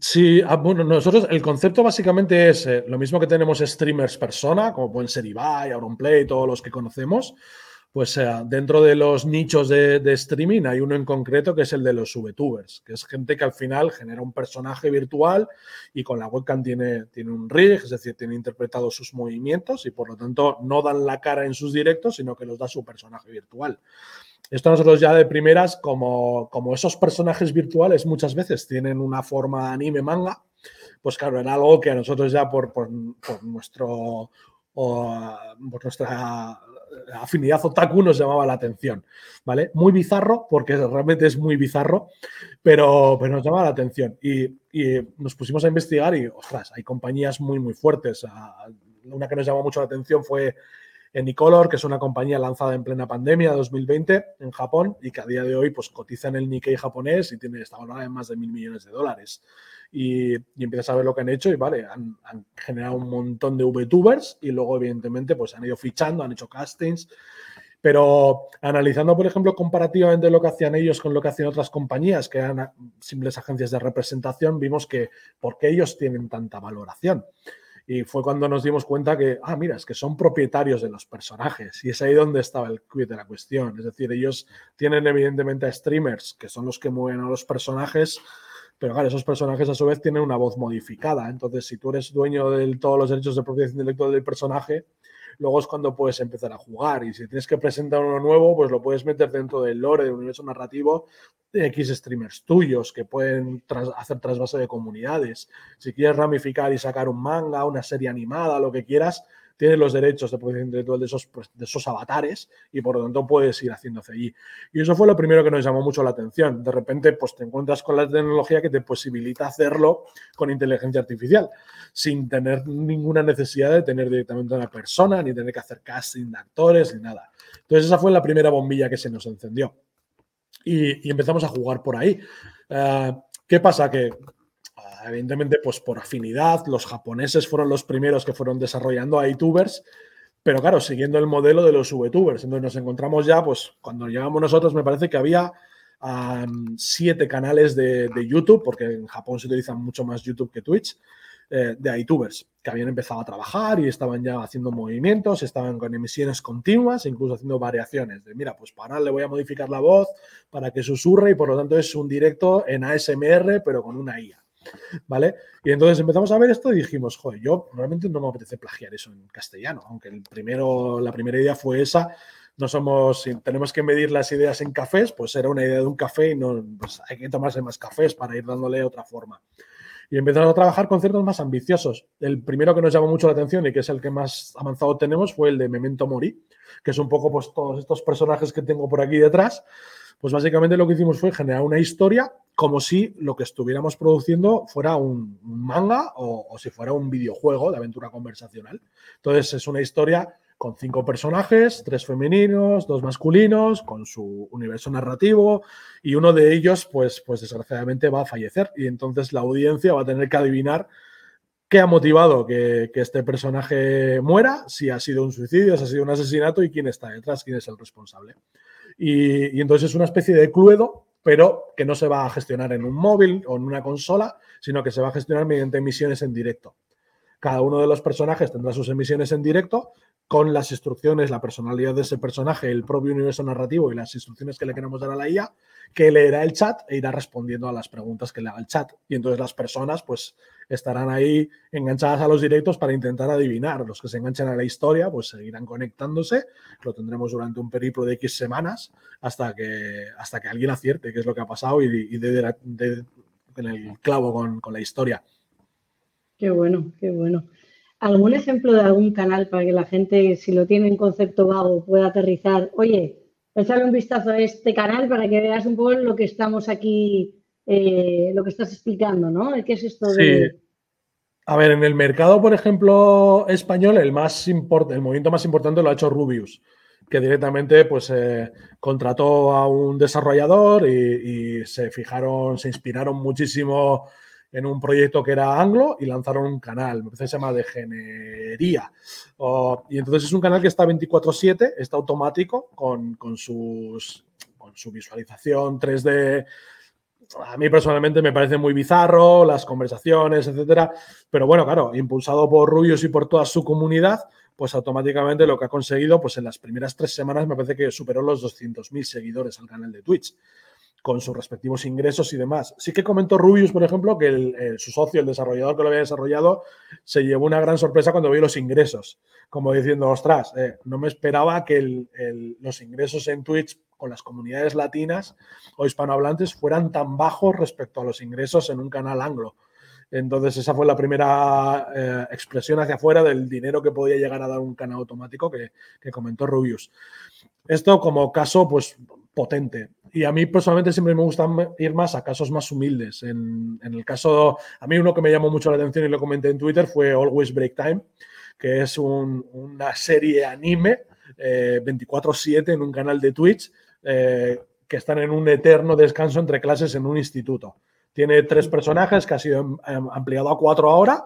Speaker 2: Sí, ah, bueno, nosotros el concepto básicamente es eh, lo mismo que tenemos streamers persona, como pueden ser Ibai, Auronplay, todos los que conocemos pues eh, dentro de los nichos de, streaming hay uno en concreto que es el de los VTubers, que es gente que al final genera un personaje virtual y con la webcam tiene, tiene un rig, es decir, tiene interpretado sus movimientos y por lo tanto no dan la cara en sus directos, sino que los da su personaje virtual. Esto nosotros ya de primeras, como, como esos personajes virtuales muchas veces tienen una forma anime manga, pues claro, era algo que a nosotros ya por, por, nuestro por nuestra afinidad otaku nos llamaba la atención, ¿vale? Muy bizarro, porque realmente es muy bizarro, pero, pero nos llamaba la atención. Y, nos pusimos a investigar y, ostras, hay compañías muy, muy fuertes. Una que nos llamó mucho la atención fue Enicolor, que es una compañía lanzada en plena pandemia 2020 en Japón y que a día de hoy pues, cotiza en el Nikkei japonés y tiene, está valorada en más de mil millones de dólares y, empiezas a ver lo que han hecho y vale, han, generado un montón de VTubers y luego evidentemente pues han ido fichando, han hecho castings, pero analizando por ejemplo comparativamente lo que hacían ellos con lo que hacían otras compañías que eran simples agencias de representación, vimos que por qué ellos tienen tanta valoración. Y fue cuando nos dimos cuenta que, ah, mira, es que son propietarios de los personajes. Y es ahí donde estaba el quid de la cuestión. Es decir, ellos tienen evidentemente a streamers, que son los que mueven a los personajes, pero claro, esos personajes a su vez tienen una voz modificada. Entonces, si tú eres dueño de todos los derechos de propiedad intelectual del personaje, luego es cuando puedes empezar a jugar. Y si tienes que presentar uno nuevo, pues lo puedes meter dentro del lore, del universo narrativo de X streamers tuyos que pueden hacer trasvase de comunidades. Si quieres ramificar y sacar un manga, una serie animada, lo que quieras, tienes los derechos de propiedad intelectual de esos, pues, esos avatares y por lo tanto puedes ir haciendo allí. Y eso fue lo primero que nos llamó mucho la atención. De repente, pues te encuentras con la tecnología que te posibilita hacerlo con inteligencia artificial, sin tener ninguna necesidad de tener directamente a una persona, ni tener que hacer casting de actores, ni nada. Entonces, esa fue la primera bombilla que se nos encendió. Y, empezamos a jugar por ahí. Eh, ¿Qué pasa? Que evidentemente, pues por afinidad, los japoneses fueron los primeros que fueron desarrollando a youtubers, pero claro, siguiendo el modelo de los VTubers. Entonces nos encontramos ya, pues cuando llegamos nosotros, me parece que había siete canales de, YouTube, porque en Japón se utilizan mucho más YouTube que Twitch, eh, de youtubers que habían empezado a trabajar y estaban ya haciendo movimientos, estaban con emisiones continuas, incluso haciendo variaciones de, mira, pues para le voy a modificar la voz para que susurre y por lo tanto es un directo en ASMR, pero con una IA. ¿Vale? Y entonces empezamos a ver esto y dijimos, joder, yo realmente no me apetece plagiar eso en castellano, aunque el primero, la primera idea fue esa. No somos, si tenemos que medir las ideas en cafés, pues era una idea de un café y no, pues hay que tomarse más cafés para ir dándole otra forma. Y empezamos a trabajar con ciertos más ambiciosos. El primero que nos llamó mucho la atención y que es el que más avanzado tenemos fue el de Memento Mori, que es un poco pues todos estos personajes que tengo por aquí detrás, pues básicamente lo que hicimos fue generar una historia como si lo que estuviéramos produciendo fuera un, manga o, si fuera un videojuego de aventura conversacional. Entonces es una historia con cinco personajes, tres femeninos, dos masculinos, con su universo narrativo y uno de ellos, pues, pues desgraciadamente va a fallecer y entonces la audiencia va a tener que adivinar qué ha motivado que, este personaje muera, si ha sido un suicidio, si ha sido un asesinato y quién está detrás, quién es el responsable. Y, entonces es una especie de cluedo, pero que no se va a gestionar en un móvil o en una consola, sino que se va a gestionar mediante emisiones en directo. Cada uno de los personajes tendrá sus emisiones en directo con las instrucciones, la personalidad de ese personaje, el propio universo narrativo y las instrucciones que le queremos dar a la IA, que leerá el chat e irá respondiendo a las preguntas que le haga el chat. Y entonces las personas pues estarán ahí enganchadas a los directos para intentar adivinar. Los que se enganchen a la historia pues seguirán conectándose. Lo tendremos durante un periplo de X semanas hasta que, hasta que alguien acierte qué es lo que ha pasado y, dé en el clavo con, con la historia.
Speaker 1: Qué bueno, qué bueno. ¿Algún ejemplo de algún canal para que la gente, si lo tiene en concepto vago, pueda aterrizar? Oye, échale un vistazo a este canal para que veas un poco lo que estamos aquí, eh, lo que estás explicando, ¿no? ¿Qué es esto de...?
Speaker 2: A ver, en el mercado, por ejemplo, español, el, más el movimiento más importante lo ha hecho Rubius, que directamente pues, eh, contrató a un desarrollador y, se fijaron, se inspiraron muchísimo en un proyecto que era anglo y lanzaron un canal, me parece que se llama de Genería. y entonces es un canal que está 24/7, está automático con, con, sus, con su visualización 3D a mí personalmente me parece muy bizarro, las conversaciones, etcétera. Pero bueno, claro, impulsado por Rubius y por toda su comunidad, pues automáticamente lo que ha conseguido, pues en las primeras tres semanas me parece que superó los 200.000 seguidores al canal de Twitch con sus respectivos ingresos y demás. Sí que comentó Rubius, por ejemplo, que su socio, el desarrollador que lo había desarrollado, se llevó una gran sorpresa cuando vio los ingresos, como diciendo, ostras, eh, no me esperaba que los ingresos en Twitch con las comunidades latinas o hispanohablantes fueran tan bajos respecto a los ingresos en un canal anglo. Entonces, esa fue la primera eh, expresión hacia afuera del dinero que podía llegar a dar un canal automático que, comentó Rubius. Esto como caso, pues, potente. Y a mí personalmente siempre me gusta ir más a casos más humildes. En, el caso, a mí uno que me llamó mucho la atención y lo comenté en Twitter fue Always Break Time, que es una serie anime 24/7 eh, en un canal de Twitch eh, que están en un eterno descanso entre clases en un instituto. Tiene tres personajes que ha sido ampliado a cuatro ahora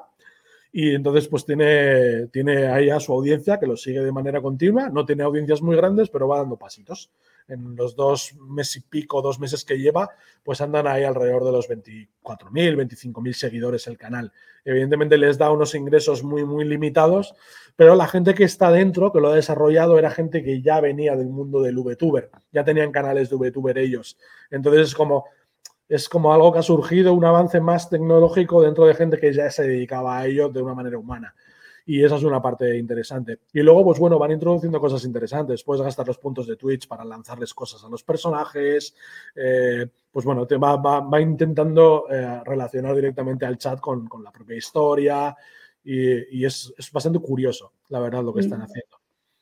Speaker 2: y entonces pues tiene, tiene ahí a su audiencia que lo sigue de manera continua. No tiene audiencias muy grandes, pero va dando pasitos. En los dos meses y pico, dos meses que lleva, pues andan ahí alrededor de los 24.000, 25.000 seguidores el canal. Evidentemente les da unos ingresos muy, muy limitados, pero la gente que está dentro, que lo ha desarrollado, era gente que ya venía del mundo del VTuber, ya tenían canales de VTuber ellos. Entonces es como, es como algo que ha surgido, un avance más tecnológico dentro de gente que ya se dedicaba a ello de una manera humana. Y esa es una parte interesante. Y luego, pues bueno, van introduciendo cosas interesantes. Puedes gastar los puntos de Twitch para lanzarles cosas a los personajes. Eh, pues bueno, te va, va, intentando eh, relacionar directamente al chat con, con la propia historia. Y, y es, es, bastante curioso, la verdad, lo que están mm. haciendo.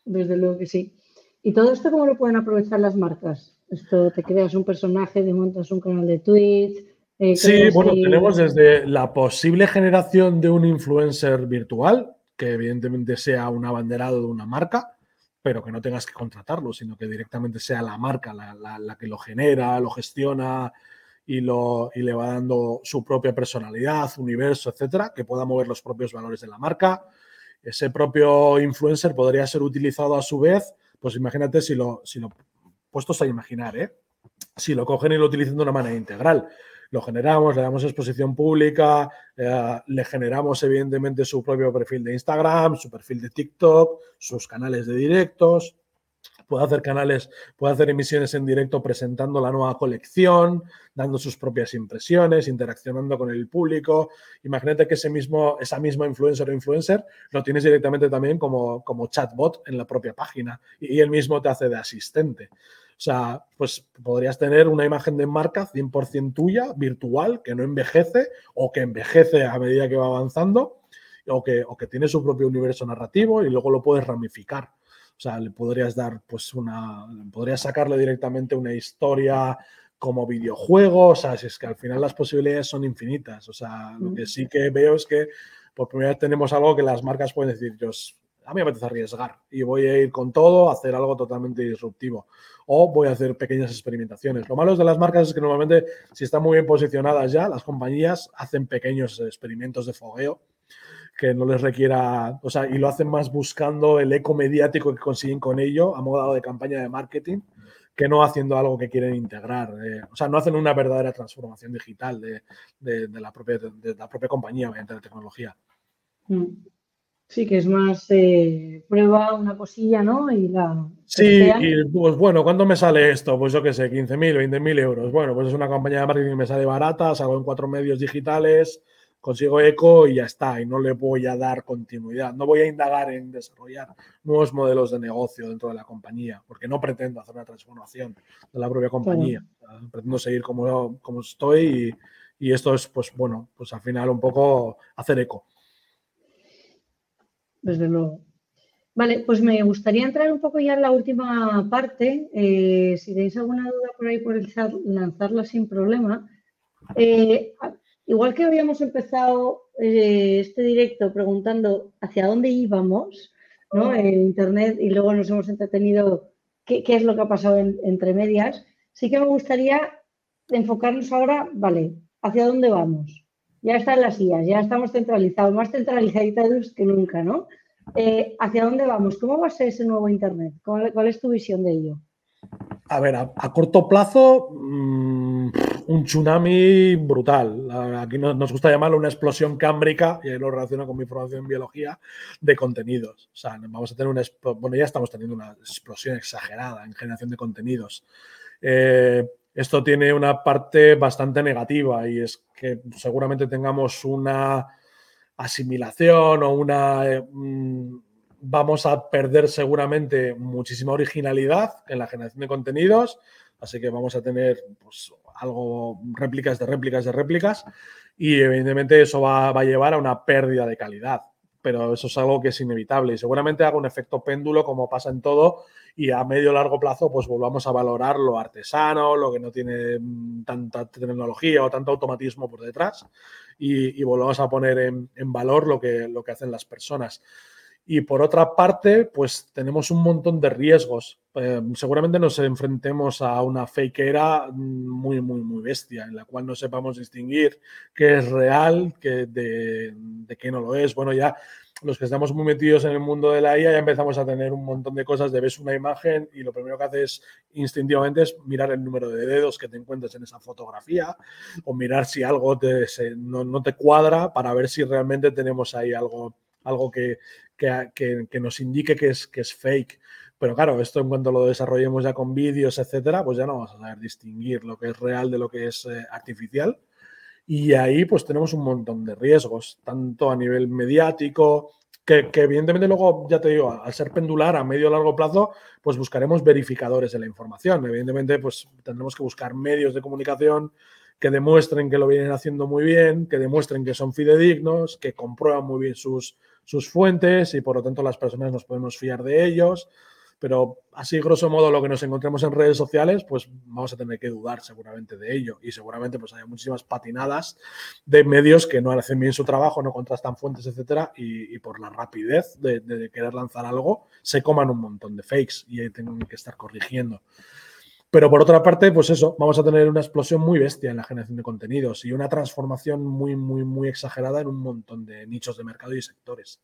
Speaker 1: Desde luego que sí. ¿Y todo esto cómo lo pueden aprovechar las marcas? Esto te creas un personaje, te montas un canal de Twitch.
Speaker 2: Eh, sí, bueno, tenemos desde la posible generación de un influencer virtual, que evidentemente sea un abanderado de una marca, pero que no tengas que contratarlo, sino que directamente sea la marca la, que lo genera, lo gestiona y, lo, y le va dando su propia personalidad, universo, etcétera, que pueda mover los propios valores de la marca. Ese propio influencer podría ser utilizado a su vez, pues imagínate si lo, si lo puestos a imaginar, ¿eh? Si lo cogen y lo utilizan de una manera integral. Lo generamos, le damos exposición pública, eh, le generamos evidentemente su propio perfil de Instagram, su perfil de TikTok, sus canales de directos, puede hacer canales, puede hacer emisiones en directo presentando la nueva colección, dando sus propias impresiones, interaccionando con el público. Imagínate que ese mismo, esa misma influencer o influencer lo tienes directamente también como, como chatbot en la propia página y, y él mismo te hace de asistente. O sea, pues podrías tener una imagen de marca 100% tuya, virtual, que no envejece o que envejece a medida que va avanzando o que, o que tiene su propio universo narrativo y luego lo puedes ramificar. O sea, le podrías dar, pues, una. Podrías sacarle directamente una historia como videojuego. O sea, si es que al final las posibilidades son infinitas. O sea, lo que sí que veo es que por primera vez tenemos algo que las marcas pueden decir, yo, a mí me apetece arriesgar y voy a ir con todo, a hacer algo totalmente disruptivo o voy a hacer pequeñas experimentaciones. Lo malo de las marcas es que normalmente, si están muy bien posicionadas ya, las compañías hacen pequeños experimentos de fogueo que no les requiera, o sea, y lo hacen más buscando el eco mediático que consiguen con ello a modo de campaña de marketing que no haciendo algo que quieren integrar. Eh, o sea, no hacen una verdadera transformación digital de, la, propia, de la propia compañía mediante la tecnología.
Speaker 1: Mm. Sí, que es más eh, prueba una cosilla, ¿no? Y la.
Speaker 2: Sí, y pues bueno, ¿cuánto me sale esto? Pues yo qué sé, 15.000, 20.000 euros. Bueno, pues es una campaña de marketing que me sale barata, salgo en cuatro medios digitales, consigo eco y ya está. Y no le voy a dar continuidad. No voy a indagar en desarrollar nuevos modelos de negocio dentro de la compañía, porque no pretendo hacer una transformación de la propia compañía. Pretendo seguir como, como estoy y, y esto es, pues bueno, pues al final un poco hacer eco
Speaker 1: desde luego. Vale, pues me gustaría entrar un poco ya en la última parte. Eh, si tenéis alguna duda por ahí por el chat, lanzarla sin problema. Eh, igual que habíamos empezado eh, este directo preguntando hacia dónde íbamos, ¿no? En Internet y luego nos hemos entretenido qué, es lo que ha pasado entre medias, sí que me gustaría enfocarnos ahora, vale, ¿hacia dónde vamos? Ya están las IAS, ya estamos centralizados, más centralizados que nunca, ¿no? Eh, ¿Hacia dónde vamos? ¿Cómo va a ser ese nuevo Internet? ¿Cuál, es tu visión de ello?
Speaker 2: A ver, a, corto plazo, mm, un tsunami brutal. Aquí nos, gusta llamarlo una explosión cámbrica, y ahí lo relaciono con mi formación en biología, de contenidos. O sea, vamos a tener una. Bueno, ya estamos teniendo una explosión exagerada en generación de contenidos. Eh, esto tiene una parte bastante negativa y es que seguramente tengamos una asimilación o una... Eh, mm, vamos a perder seguramente muchísima originalidad en la generación de contenidos, así que vamos a tener pues, algo, réplicas de réplicas de réplicas y evidentemente eso va, va a llevar a una pérdida de calidad pero eso es algo que es inevitable y seguramente haga un efecto péndulo como pasa en todo y a medio largo plazo pues volvamos a valorar lo artesano, lo que no tiene mm, tanta tecnología o tanto automatismo por detrás y, volvamos a poner en, valor lo que, lo que hacen las personas. Y por otra parte, pues tenemos un montón de riesgos. Eh, seguramente nos enfrentemos a una fake era muy, muy, muy bestia, en la cual no sepamos distinguir qué es real, qué de, de qué no lo es. Bueno, ya los que estamos muy metidos en el mundo de la IA ya empezamos a tener un montón de cosas de ves una imagen y lo primero que haces instintivamente es mirar el número de dedos que te encuentres en esa fotografía o mirar si algo te, no, te cuadra para ver si realmente tenemos ahí algo, algo que, que, nos indique que es, que es fake. Pero claro, esto en cuanto lo desarrollemos ya con vídeos, etcétera, pues ya no vamos a saber distinguir lo que es real de lo que es eh, artificial. Y ahí pues tenemos un montón de riesgos, tanto a nivel mediático, que, evidentemente luego, ya te digo, al ser pendular a medio o largo plazo, pues buscaremos verificadores de la información. Evidentemente, pues tendremos que buscar medios de comunicación que demuestren que lo vienen haciendo muy bien, que demuestren que son fidedignos, que comprueban muy bien sus, sus fuentes y por lo tanto las personas nos podemos fiar de ellos pero así grosso modo lo que nos encontremos en redes sociales, pues vamos a tener que dudar seguramente de ello y seguramente pues hay muchísimas patinadas de medios que no hacen bien su trabajo, no contrastan fuentes, etcétera, y, por la rapidez de, querer lanzar algo se coman un montón de fakes y ahí tengan que estar corrigiendo. Pero por otra parte, pues eso, vamos a tener una explosión muy bestia en la generación de contenidos y una transformación muy, muy, muy exagerada en un montón de nichos de mercado y sectores.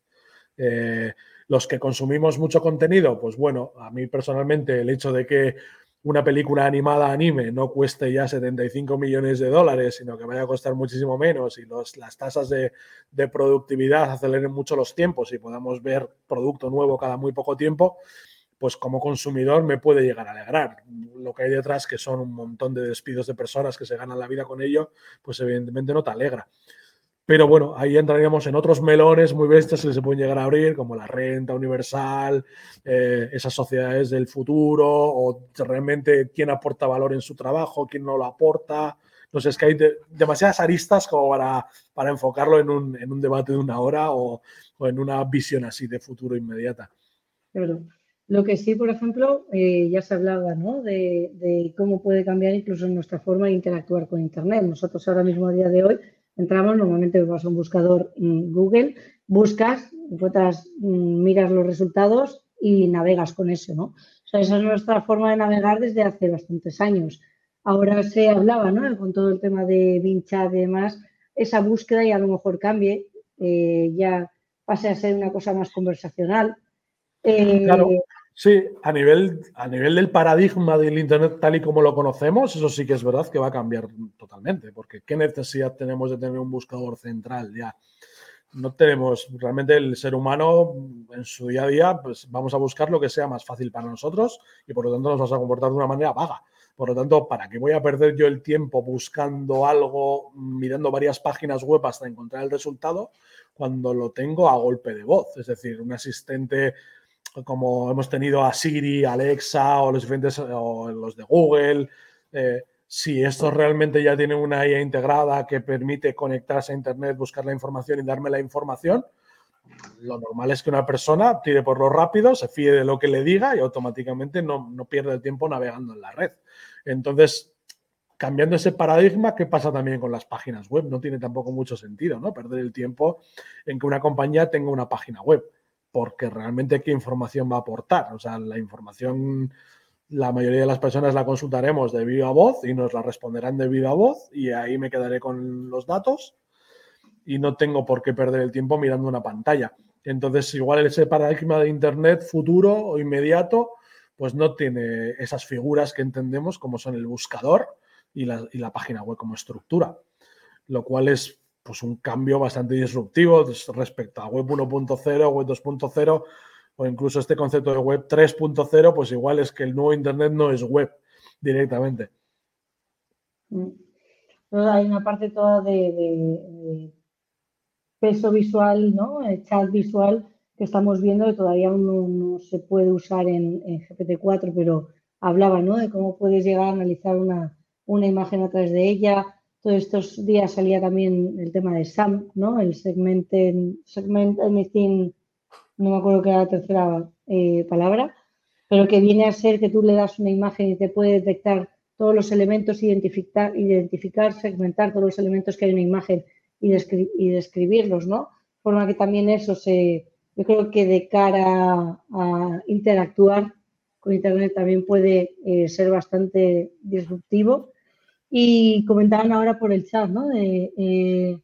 Speaker 2: Eh, los que consumimos mucho contenido, pues bueno, a mí personalmente el hecho de que una película animada anime no cueste ya 75 millones de dólares, sino que vaya a costar muchísimo menos y las tasas de, de, productividad aceleren mucho los tiempos y podamos ver producto nuevo cada muy poco tiempo, pues como consumidor me puede llegar a alegrar. Lo que hay detrás, que son un montón de despidos de personas que se ganan la vida con ello, pues evidentemente no te alegra. Pero bueno, ahí entraríamos en otros melones muy bestias que se pueden llegar a abrir, como la renta universal, eh, esas sociedades del futuro, o realmente quién aporta valor en su trabajo, quién no lo aporta. No sé, es que hay demasiadas aristas como para, para enfocarlo en un, en un, debate de una hora o, o, en una visión así de futuro inmediata.
Speaker 1: Lo que sí, por ejemplo, eh, ya se hablaba ¿no? de, cómo puede cambiar incluso nuestra forma de interactuar con Internet. Nosotros ahora mismo, a día de hoy, entramos, normalmente vas a un buscador en Google, buscas, encuentras, mm, miras los resultados y navegas con eso, ¿no? O sea, esa es nuestra forma de navegar desde hace bastantes años. Ahora se hablaba, ¿no? Con todo el tema de Vinchat y demás, esa búsqueda y a lo mejor cambie, eh, ya pase a ser una cosa más conversacional.
Speaker 2: claro. Sí, a nivel, a nivel del paradigma del Internet tal y como lo conocemos, eso sí que es verdad que va a cambiar totalmente, porque ¿qué necesidad tenemos de tener un buscador central ya? No tenemos, realmente el ser humano en su día a día, pues vamos a buscar lo que sea más fácil para nosotros y por lo tanto nos vamos a comportar de una manera vaga. Por lo tanto, ¿para qué voy a perder yo el tiempo buscando algo, mirando varias páginas web hasta encontrar el resultado, cuando lo tengo a golpe de voz? Es decir, un asistente como hemos tenido a Siri, Alexa o los diferentes o los de Google. Eh, si estos realmente ya tienen una IA integrada que permite conectarse a Internet, buscar la información y darme la información, lo normal es que una persona tire por lo rápido, se fíe de lo que le diga y automáticamente no, no pierde el tiempo navegando en la red. Entonces, cambiando ese paradigma, ¿qué pasa también con las páginas web? No tiene tampoco mucho sentido, ¿no? Perder el tiempo en que una compañía tenga una página web porque realmente qué información va a aportar. O sea, la información, la mayoría de las personas la consultaremos de viva voz y nos la responderán de viva voz y ahí me quedaré con los datos. y no tengo por qué perder el tiempo mirando una pantalla. Entonces, igual ese paradigma de Internet futuro o inmediato, pues no tiene esas figuras que entendemos como son el buscador y la, página web como estructura, lo cual es pues un cambio bastante disruptivo respecto a web 1.0, web 2.0 o incluso este concepto de web 3.0, pues igual es que el nuevo Internet no es web directamente.
Speaker 1: Mm. Hay una parte toda de peso visual, ¿no? El chat visual que estamos viendo que todavía no, se puede usar en, GPT-4, pero hablaba, ¿no? De cómo puedes llegar a analizar una, imagen a través de ella. Todos estos días salía también el tema de SAM, ¿no? El segment, segment anything, no me acuerdo qué era la tercera eh, palabra, pero que viene a ser que tú le das una imagen y te puede detectar todos los elementos, identificar, identificar, segmentar todos los elementos que hay en una imagen y, describirlos, ¿no? De forma que también eso se, yo creo que de cara a, interactuar con Internet también puede eh, ser bastante disruptivo. Y comentaban ahora por el chat, ¿no? Eh,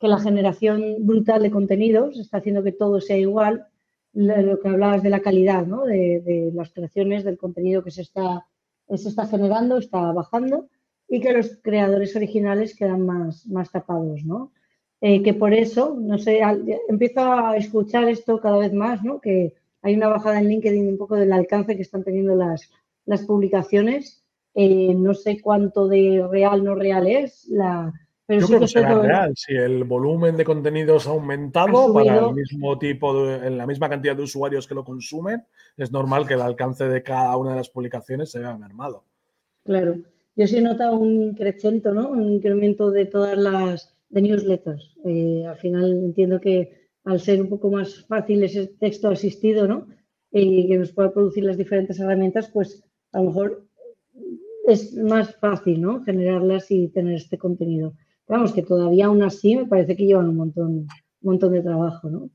Speaker 1: que la generación brutal de contenidos está haciendo que todo sea igual. Lo que hablabas de la calidad, ¿no? De, las creaciones, del contenido que se está, se está generando, está bajando y que los creadores originales quedan más, tapados, ¿no? Eh, que por eso, no sé, empiezo a escuchar esto cada vez más, ¿no? Que hay una bajada en LinkedIn un poco del alcance que están teniendo las publicaciones. Eh, no sé cuánto de real, no real es, la,
Speaker 2: pero Yo creo que será real. Si el volumen de contenidos ha aumentado para el mismo tipo, en la misma cantidad de usuarios que lo consumen, es normal que el alcance de cada una de las publicaciones se vea mermado.
Speaker 1: Claro. Yo sí he notado un crecimiento, ¿no? Un incremento de todas las de newsletters. Eh, al final entiendo que al ser un poco más fácil ese texto asistido, ¿no? Y que nos pueda producir las diferentes herramientas, pues a lo mejor es más fácil, ¿no? Generarlas y tener este contenido. Vamos, que todavía aún así me parece que llevan un montón, un montón de trabajo, ¿no?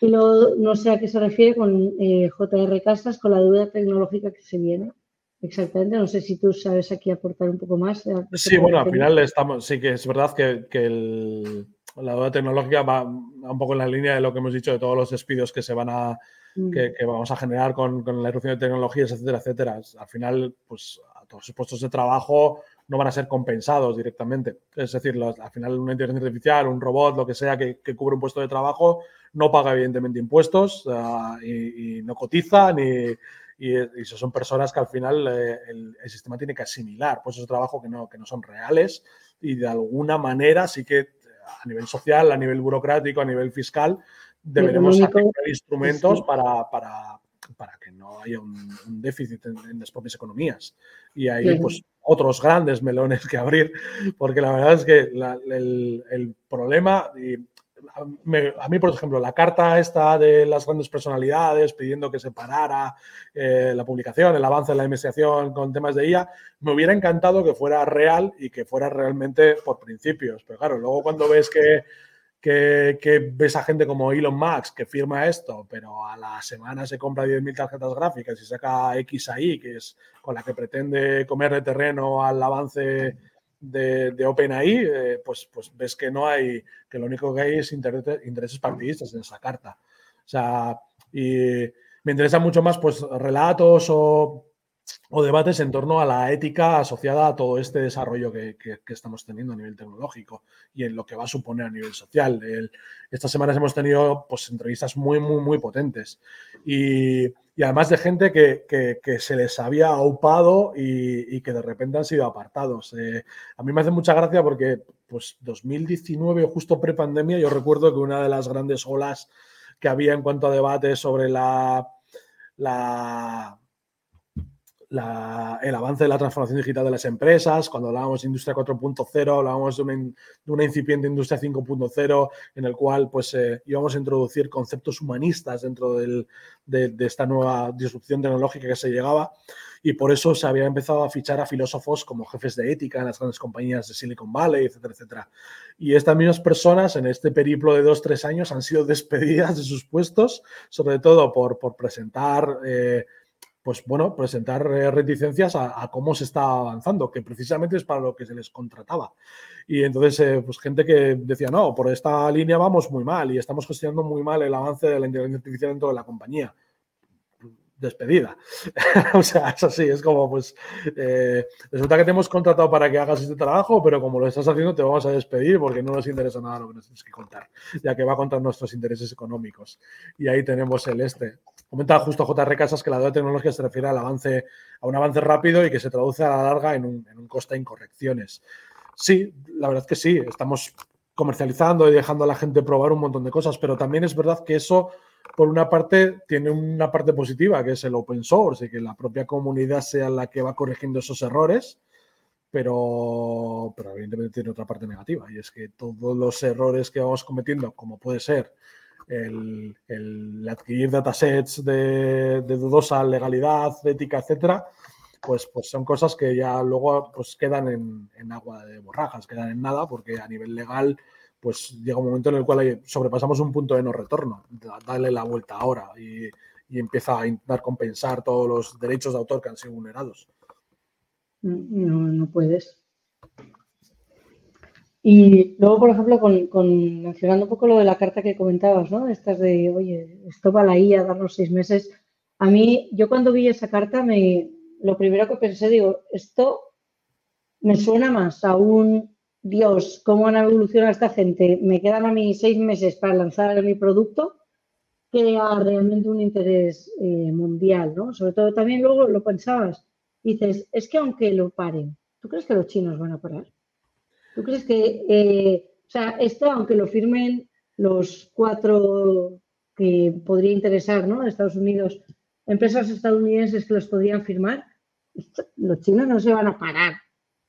Speaker 1: Y luego, no sé a qué se refiere con eh, JR Casas, con la deuda tecnológica que se viene. Exactamente, no sé si tú sabes aquí aportar un poco más.
Speaker 2: Sí, bueno, al final estamos, sí que es verdad que, la deuda tecnológica va un poco en la línea de lo que hemos dicho de todos los despidos que se van a mm. que, vamos a generar con, la erupción de tecnologías, etcétera, etcétera. Al final, pues todos los puestos de trabajo no van a ser compensados directamente. Es decir, al final una inteligencia artificial, un robot, lo que sea que, cubre un puesto de trabajo, no paga evidentemente impuestos y, y, no cotiza ni y, eso son personas que al final eh, el, sistema tiene que asimilar, pues es trabajo que no, que no son reales y de alguna manera sí que a nivel social, a nivel burocrático, a nivel fiscal, deberemos sacar instrumentos para, para, para, que no haya un, déficit en, las propias economías. Y hay pues otros grandes melones que abrir, porque la verdad es que el, el, problema, y a mí, por ejemplo, la carta esta de las grandes personalidades pidiendo que se parara eh, la publicación, el avance de la investigación con temas de IA, me hubiera encantado que fuera real y que fuera realmente por principios. Pero claro, luego cuando ves que, que, ves a gente como Elon Musk que firma esto, pero a la semana se compra 10.000 tarjetas gráficas y saca X ahí, que es con la que pretende comer de terreno al avance de, OpenAI, eh, pues, pues ves que no hay, que lo único que hay es intereses partidistas en esa carta. O sea, y me interesan mucho más pues relatos o, debates en torno a la ética asociada a todo este desarrollo que, estamos teniendo a nivel tecnológico y en lo que va a suponer a nivel social. estas semanas hemos tenido pues, entrevistas muy, muy, muy potentes. Y, y además de gente que, se les había aupado y, que de repente han sido apartados. Eh, a mí me hace mucha gracia porque, pues, 2019, justo pre-pandemia, yo recuerdo que una de las grandes olas que había en cuanto a debate sobre la, la el avance de la transformación digital de las empresas, cuando hablábamos de industria 4.0, hablábamos de una, incipiente industria 5.0 en el cual pues eh, íbamos a introducir conceptos humanistas dentro de, esta nueva disrupción tecnológica que se llegaba y por eso se había empezado a fichar a filósofos como jefes de ética en las grandes compañías de Silicon Valley, etcétera, etcétera. Y estas mismas personas en este periplo de dos, tres años han sido despedidas de sus puestos, sobre todo por, por presentar... Eh, pues bueno, presentar eh, reticencias a, cómo se está avanzando, que precisamente es para lo que se les contrataba. Y entonces, eh, pues gente que decía, no, por esta línea vamos muy mal y estamos gestionando muy mal el avance de la inteligencia artificial dentro de la compañía despedida. o sea, es así, es como, pues, eh, resulta que te hemos contratado para que hagas este trabajo, pero como lo estás haciendo te vamos a despedir porque no nos interesa nada lo que nos tienes que contar, ya que va contra nuestros intereses económicos. Y ahí tenemos el este. Comenta justo J.R. Casas que la deuda tecnológica se refiere al avance, a un avance rápido y que se traduce a la larga en un, en un coste de incorrecciones. Sí, la verdad es que sí, estamos comercializando y dejando a la gente probar un montón de cosas, pero también es verdad que eso por una parte, tiene una parte positiva, que es el open source y que la propia comunidad sea la que va corrigiendo esos errores, pero, pero evidentemente tiene otra parte negativa, y es que todos los errores que vamos cometiendo, como puede ser el, adquirir datasets de, de, dudosa legalidad, ética, etcétera, pues, pues son cosas que ya luego pues quedan en, agua de borrajas, quedan en nada, porque a nivel legal pues llega un momento en el cual sobrepasamos un punto de no retorno, darle la vuelta ahora y, empieza a intentar compensar todos los derechos de autor que han sido vulnerados.
Speaker 1: No, no puedes. Y luego, por ejemplo, con, mencionando un poco lo de la carta que comentabas, ¿no? Estas de, oye, esto va a la IA, darnos seis meses. A mí, yo cuando vi esa carta, me, lo primero que pensé, digo, esto me suena más a un Dios, ¿cómo van a evolucionar esta gente? Me quedan a mí seis meses para lanzar mi producto, que a realmente un interés eh, mundial, ¿no? Sobre todo también luego lo pensabas, dices, es que aunque lo paren, ¿tú crees que los chinos van a parar? ¿Tú crees que, eh, o sea, esto, aunque lo firmen los cuatro que podría interesar, ¿no? Estados Unidos, empresas estadounidenses que los podrían firmar, los chinos no se van a parar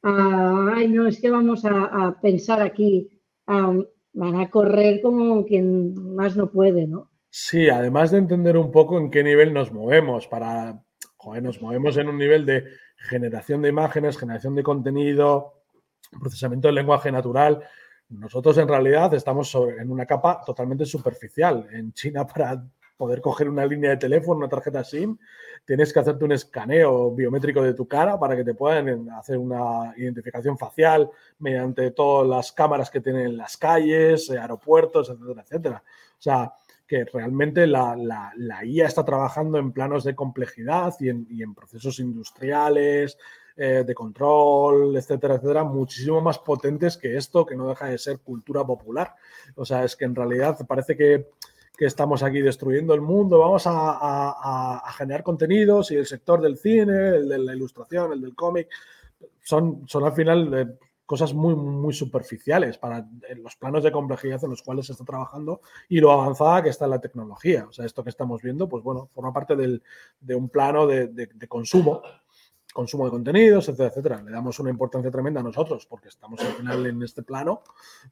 Speaker 1: ay, no, es que vamos a, pensar aquí, van a correr como quien más no puede, ¿no?
Speaker 2: Sí, además de entender un poco en qué nivel nos movemos, para, joder, nos movemos en un nivel de generación de imágenes, generación de contenido, procesamiento del lenguaje natural. Nosotros en realidad estamos en una capa totalmente superficial. En China para poder coger una línea de teléfono, una tarjeta SIM, tienes que hacerte un escaneo biométrico de tu cara para que te puedan hacer una identificación facial mediante todas las cámaras que tienen las calles, eh, aeropuertos, etcétera, etcétera. O sea, que realmente la, la, IA está trabajando en planos de complejidad y en, procesos industriales, eh, de control, etcétera, etcétera, muchísimo más potentes que esto, que no deja de ser cultura popular. O sea, es que en realidad parece que que estamos aquí destruyendo el mundo, vamos a, generar contenidos y el sector del cine, el de la ilustración, el del cómic, son, son al final eh, cosas muy, muy superficiales para los planos de complejidad en los cuales se está trabajando y lo avanzada que está la tecnología. O sea, esto que estamos viendo, pues bueno, forma parte de un plano de, de consumo consumo de contenidos, etcétera, etcétera. Le damos una importancia tremenda a nosotros porque estamos al final en este plano,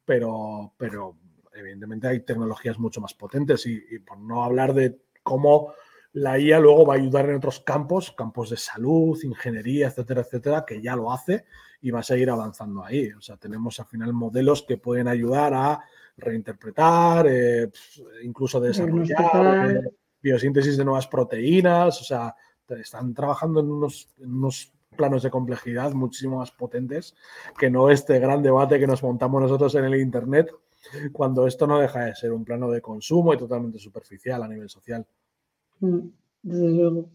Speaker 2: pero, pero evidentemente hay tecnologías mucho más potentes y, por no hablar de cómo la IA luego va a ayudar en otros campos, campos de salud, ingeniería, etcétera, etcétera, que ya lo hace y va a seguir avanzando ahí. O sea, tenemos al final modelos que pueden ayudar a reinterpretar, eh, incluso desarrollar eh, biosíntesis de nuevas proteínas. O sea, están trabajando en unos, en unos planos de complejidad muchísimo más potentes que no este gran debate que nos montamos nosotros en el Internet cuando esto no deja de ser un plano de consumo y totalmente superficial a nivel social.
Speaker 1: Mm, desde luego.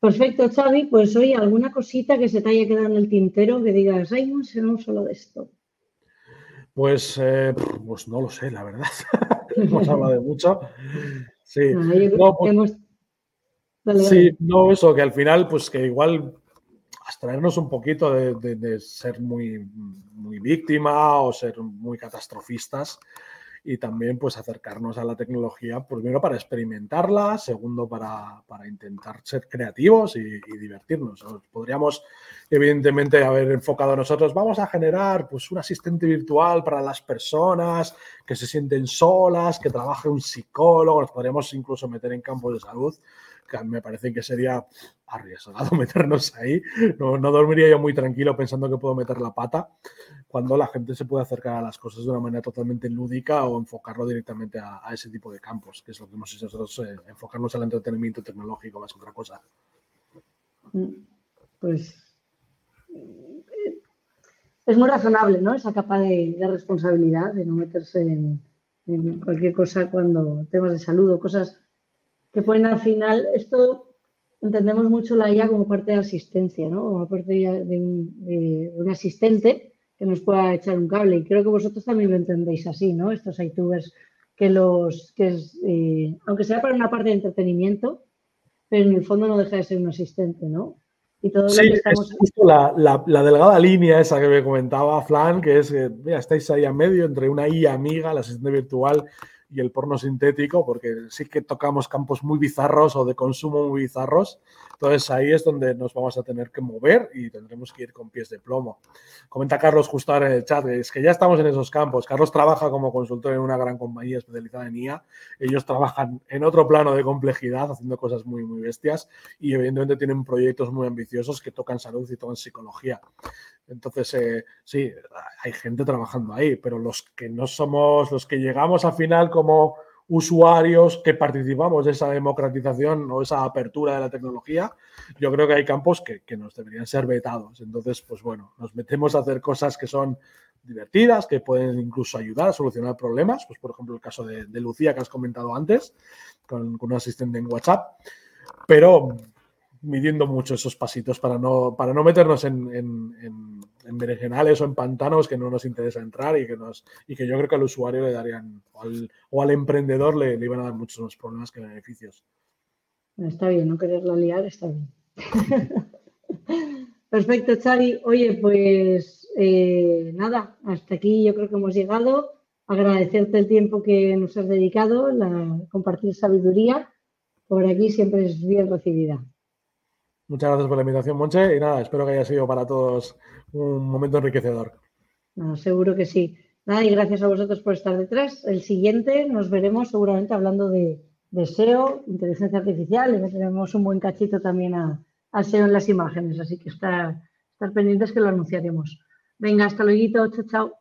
Speaker 1: Perfecto, Xavi. Pues hoy alguna cosita que se te haya quedado en el tintero que digas, hay un solo de esto.
Speaker 2: Pues, eh, pues no lo sé, la verdad. hemos hablado de mucho. Sí. no, pues sí, no, eso, que al final, pues que igual abstraernos un poquito de, ser muy, muy víctima o ser muy catastrofistas y también pues acercarnos a la tecnología, primero para experimentarla, segundo para, intentar ser creativos y, divertirnos. Podríamos evidentemente haber enfocado nosotros, vamos a generar pues un asistente virtual para las personas que se sienten solas, que trabaje un psicólogo, nos podríamos incluso meter en campos de salud me parece que sería arriesgado meternos ahí. No, no, dormiría yo muy tranquilo pensando que puedo meter la pata cuando la gente se puede acercar a las cosas de una manera totalmente lúdica o enfocarlo directamente a, ese tipo de campos, que es lo que hemos hecho nosotros, eh, enfocarnos al entretenimiento tecnológico más que otra cosa.
Speaker 1: Mm, pues es muy razonable, ¿no? Esa capa de, responsabilidad, de no meterse en, cualquier cosa cuando temas de salud o cosas que pueden al final, esto entendemos mucho la IA como parte de asistencia, ¿no? Como parte de un, asistente que nos pueda echar un cable. Y creo que vosotros también lo entendéis así, ¿no? Estos youtubers que los, que es, eh, aunque sea para una parte de entretenimiento, pero en el fondo no deja de ser un asistente, ¿no?
Speaker 2: Y todo sí, es justo la, la, delgada línea esa que me comentaba Flan, que es que, mira, estáis ahí a medio entre una IA amiga, la asistente virtual, y el porno sintético, porque sí que tocamos campos muy bizarros o de consumo muy bizarros. Entonces ahí es donde nos vamos a tener que mover y tendremos que ir con pies de plomo. Comenta Carlos justo en el chat, es que ya estamos en esos campos. Carlos trabaja como consultor en una gran compañía especializada en IA. Ellos trabajan en otro plano de complejidad, haciendo cosas muy, muy bestias y evidentemente tienen proyectos muy ambiciosos que tocan salud y tocan psicología. Entonces, eh, sí, hay gente trabajando ahí, pero los que no somos, los que llegamos al final como usuarios que participamos de esa democratización o esa apertura de la tecnología, yo creo que hay campos que, nos deberían ser vetados. Entonces, pues bueno, nos metemos a hacer cosas que son divertidas, que pueden incluso ayudar a solucionar problemas, pues por ejemplo el caso de, Lucía que has comentado antes, con, un asistente en WhatsApp, pero midiendo mucho esos pasitos para no, para no meternos en, berenjenales o en pantanos que no nos interesa entrar y que, nos, y que yo creo que al usuario le darían, o al, emprendedor le, le, iban a dar muchos más problemas que beneficios.
Speaker 1: Está bien, no quererla liar está bien. Perfecto, Chari. Oye, pues eh, nada, hasta aquí yo creo que hemos llegado. Agradecerte el tiempo que nos has dedicado, la, compartir sabiduría. Por aquí siempre es bien recibida.
Speaker 2: Muchas gracias por la invitación, Monche, y nada, espero que haya sido para todos un momento enriquecedor.
Speaker 1: seguro que sí. Nada, y gracias a vosotros por estar detrás. El siguiente nos veremos seguramente hablando de, SEO, inteligencia artificial, y tenemos un buen cachito también a, SEO en las imágenes, así que estar, pendientes que lo anunciaremos. Venga, hasta luego, chao, chao.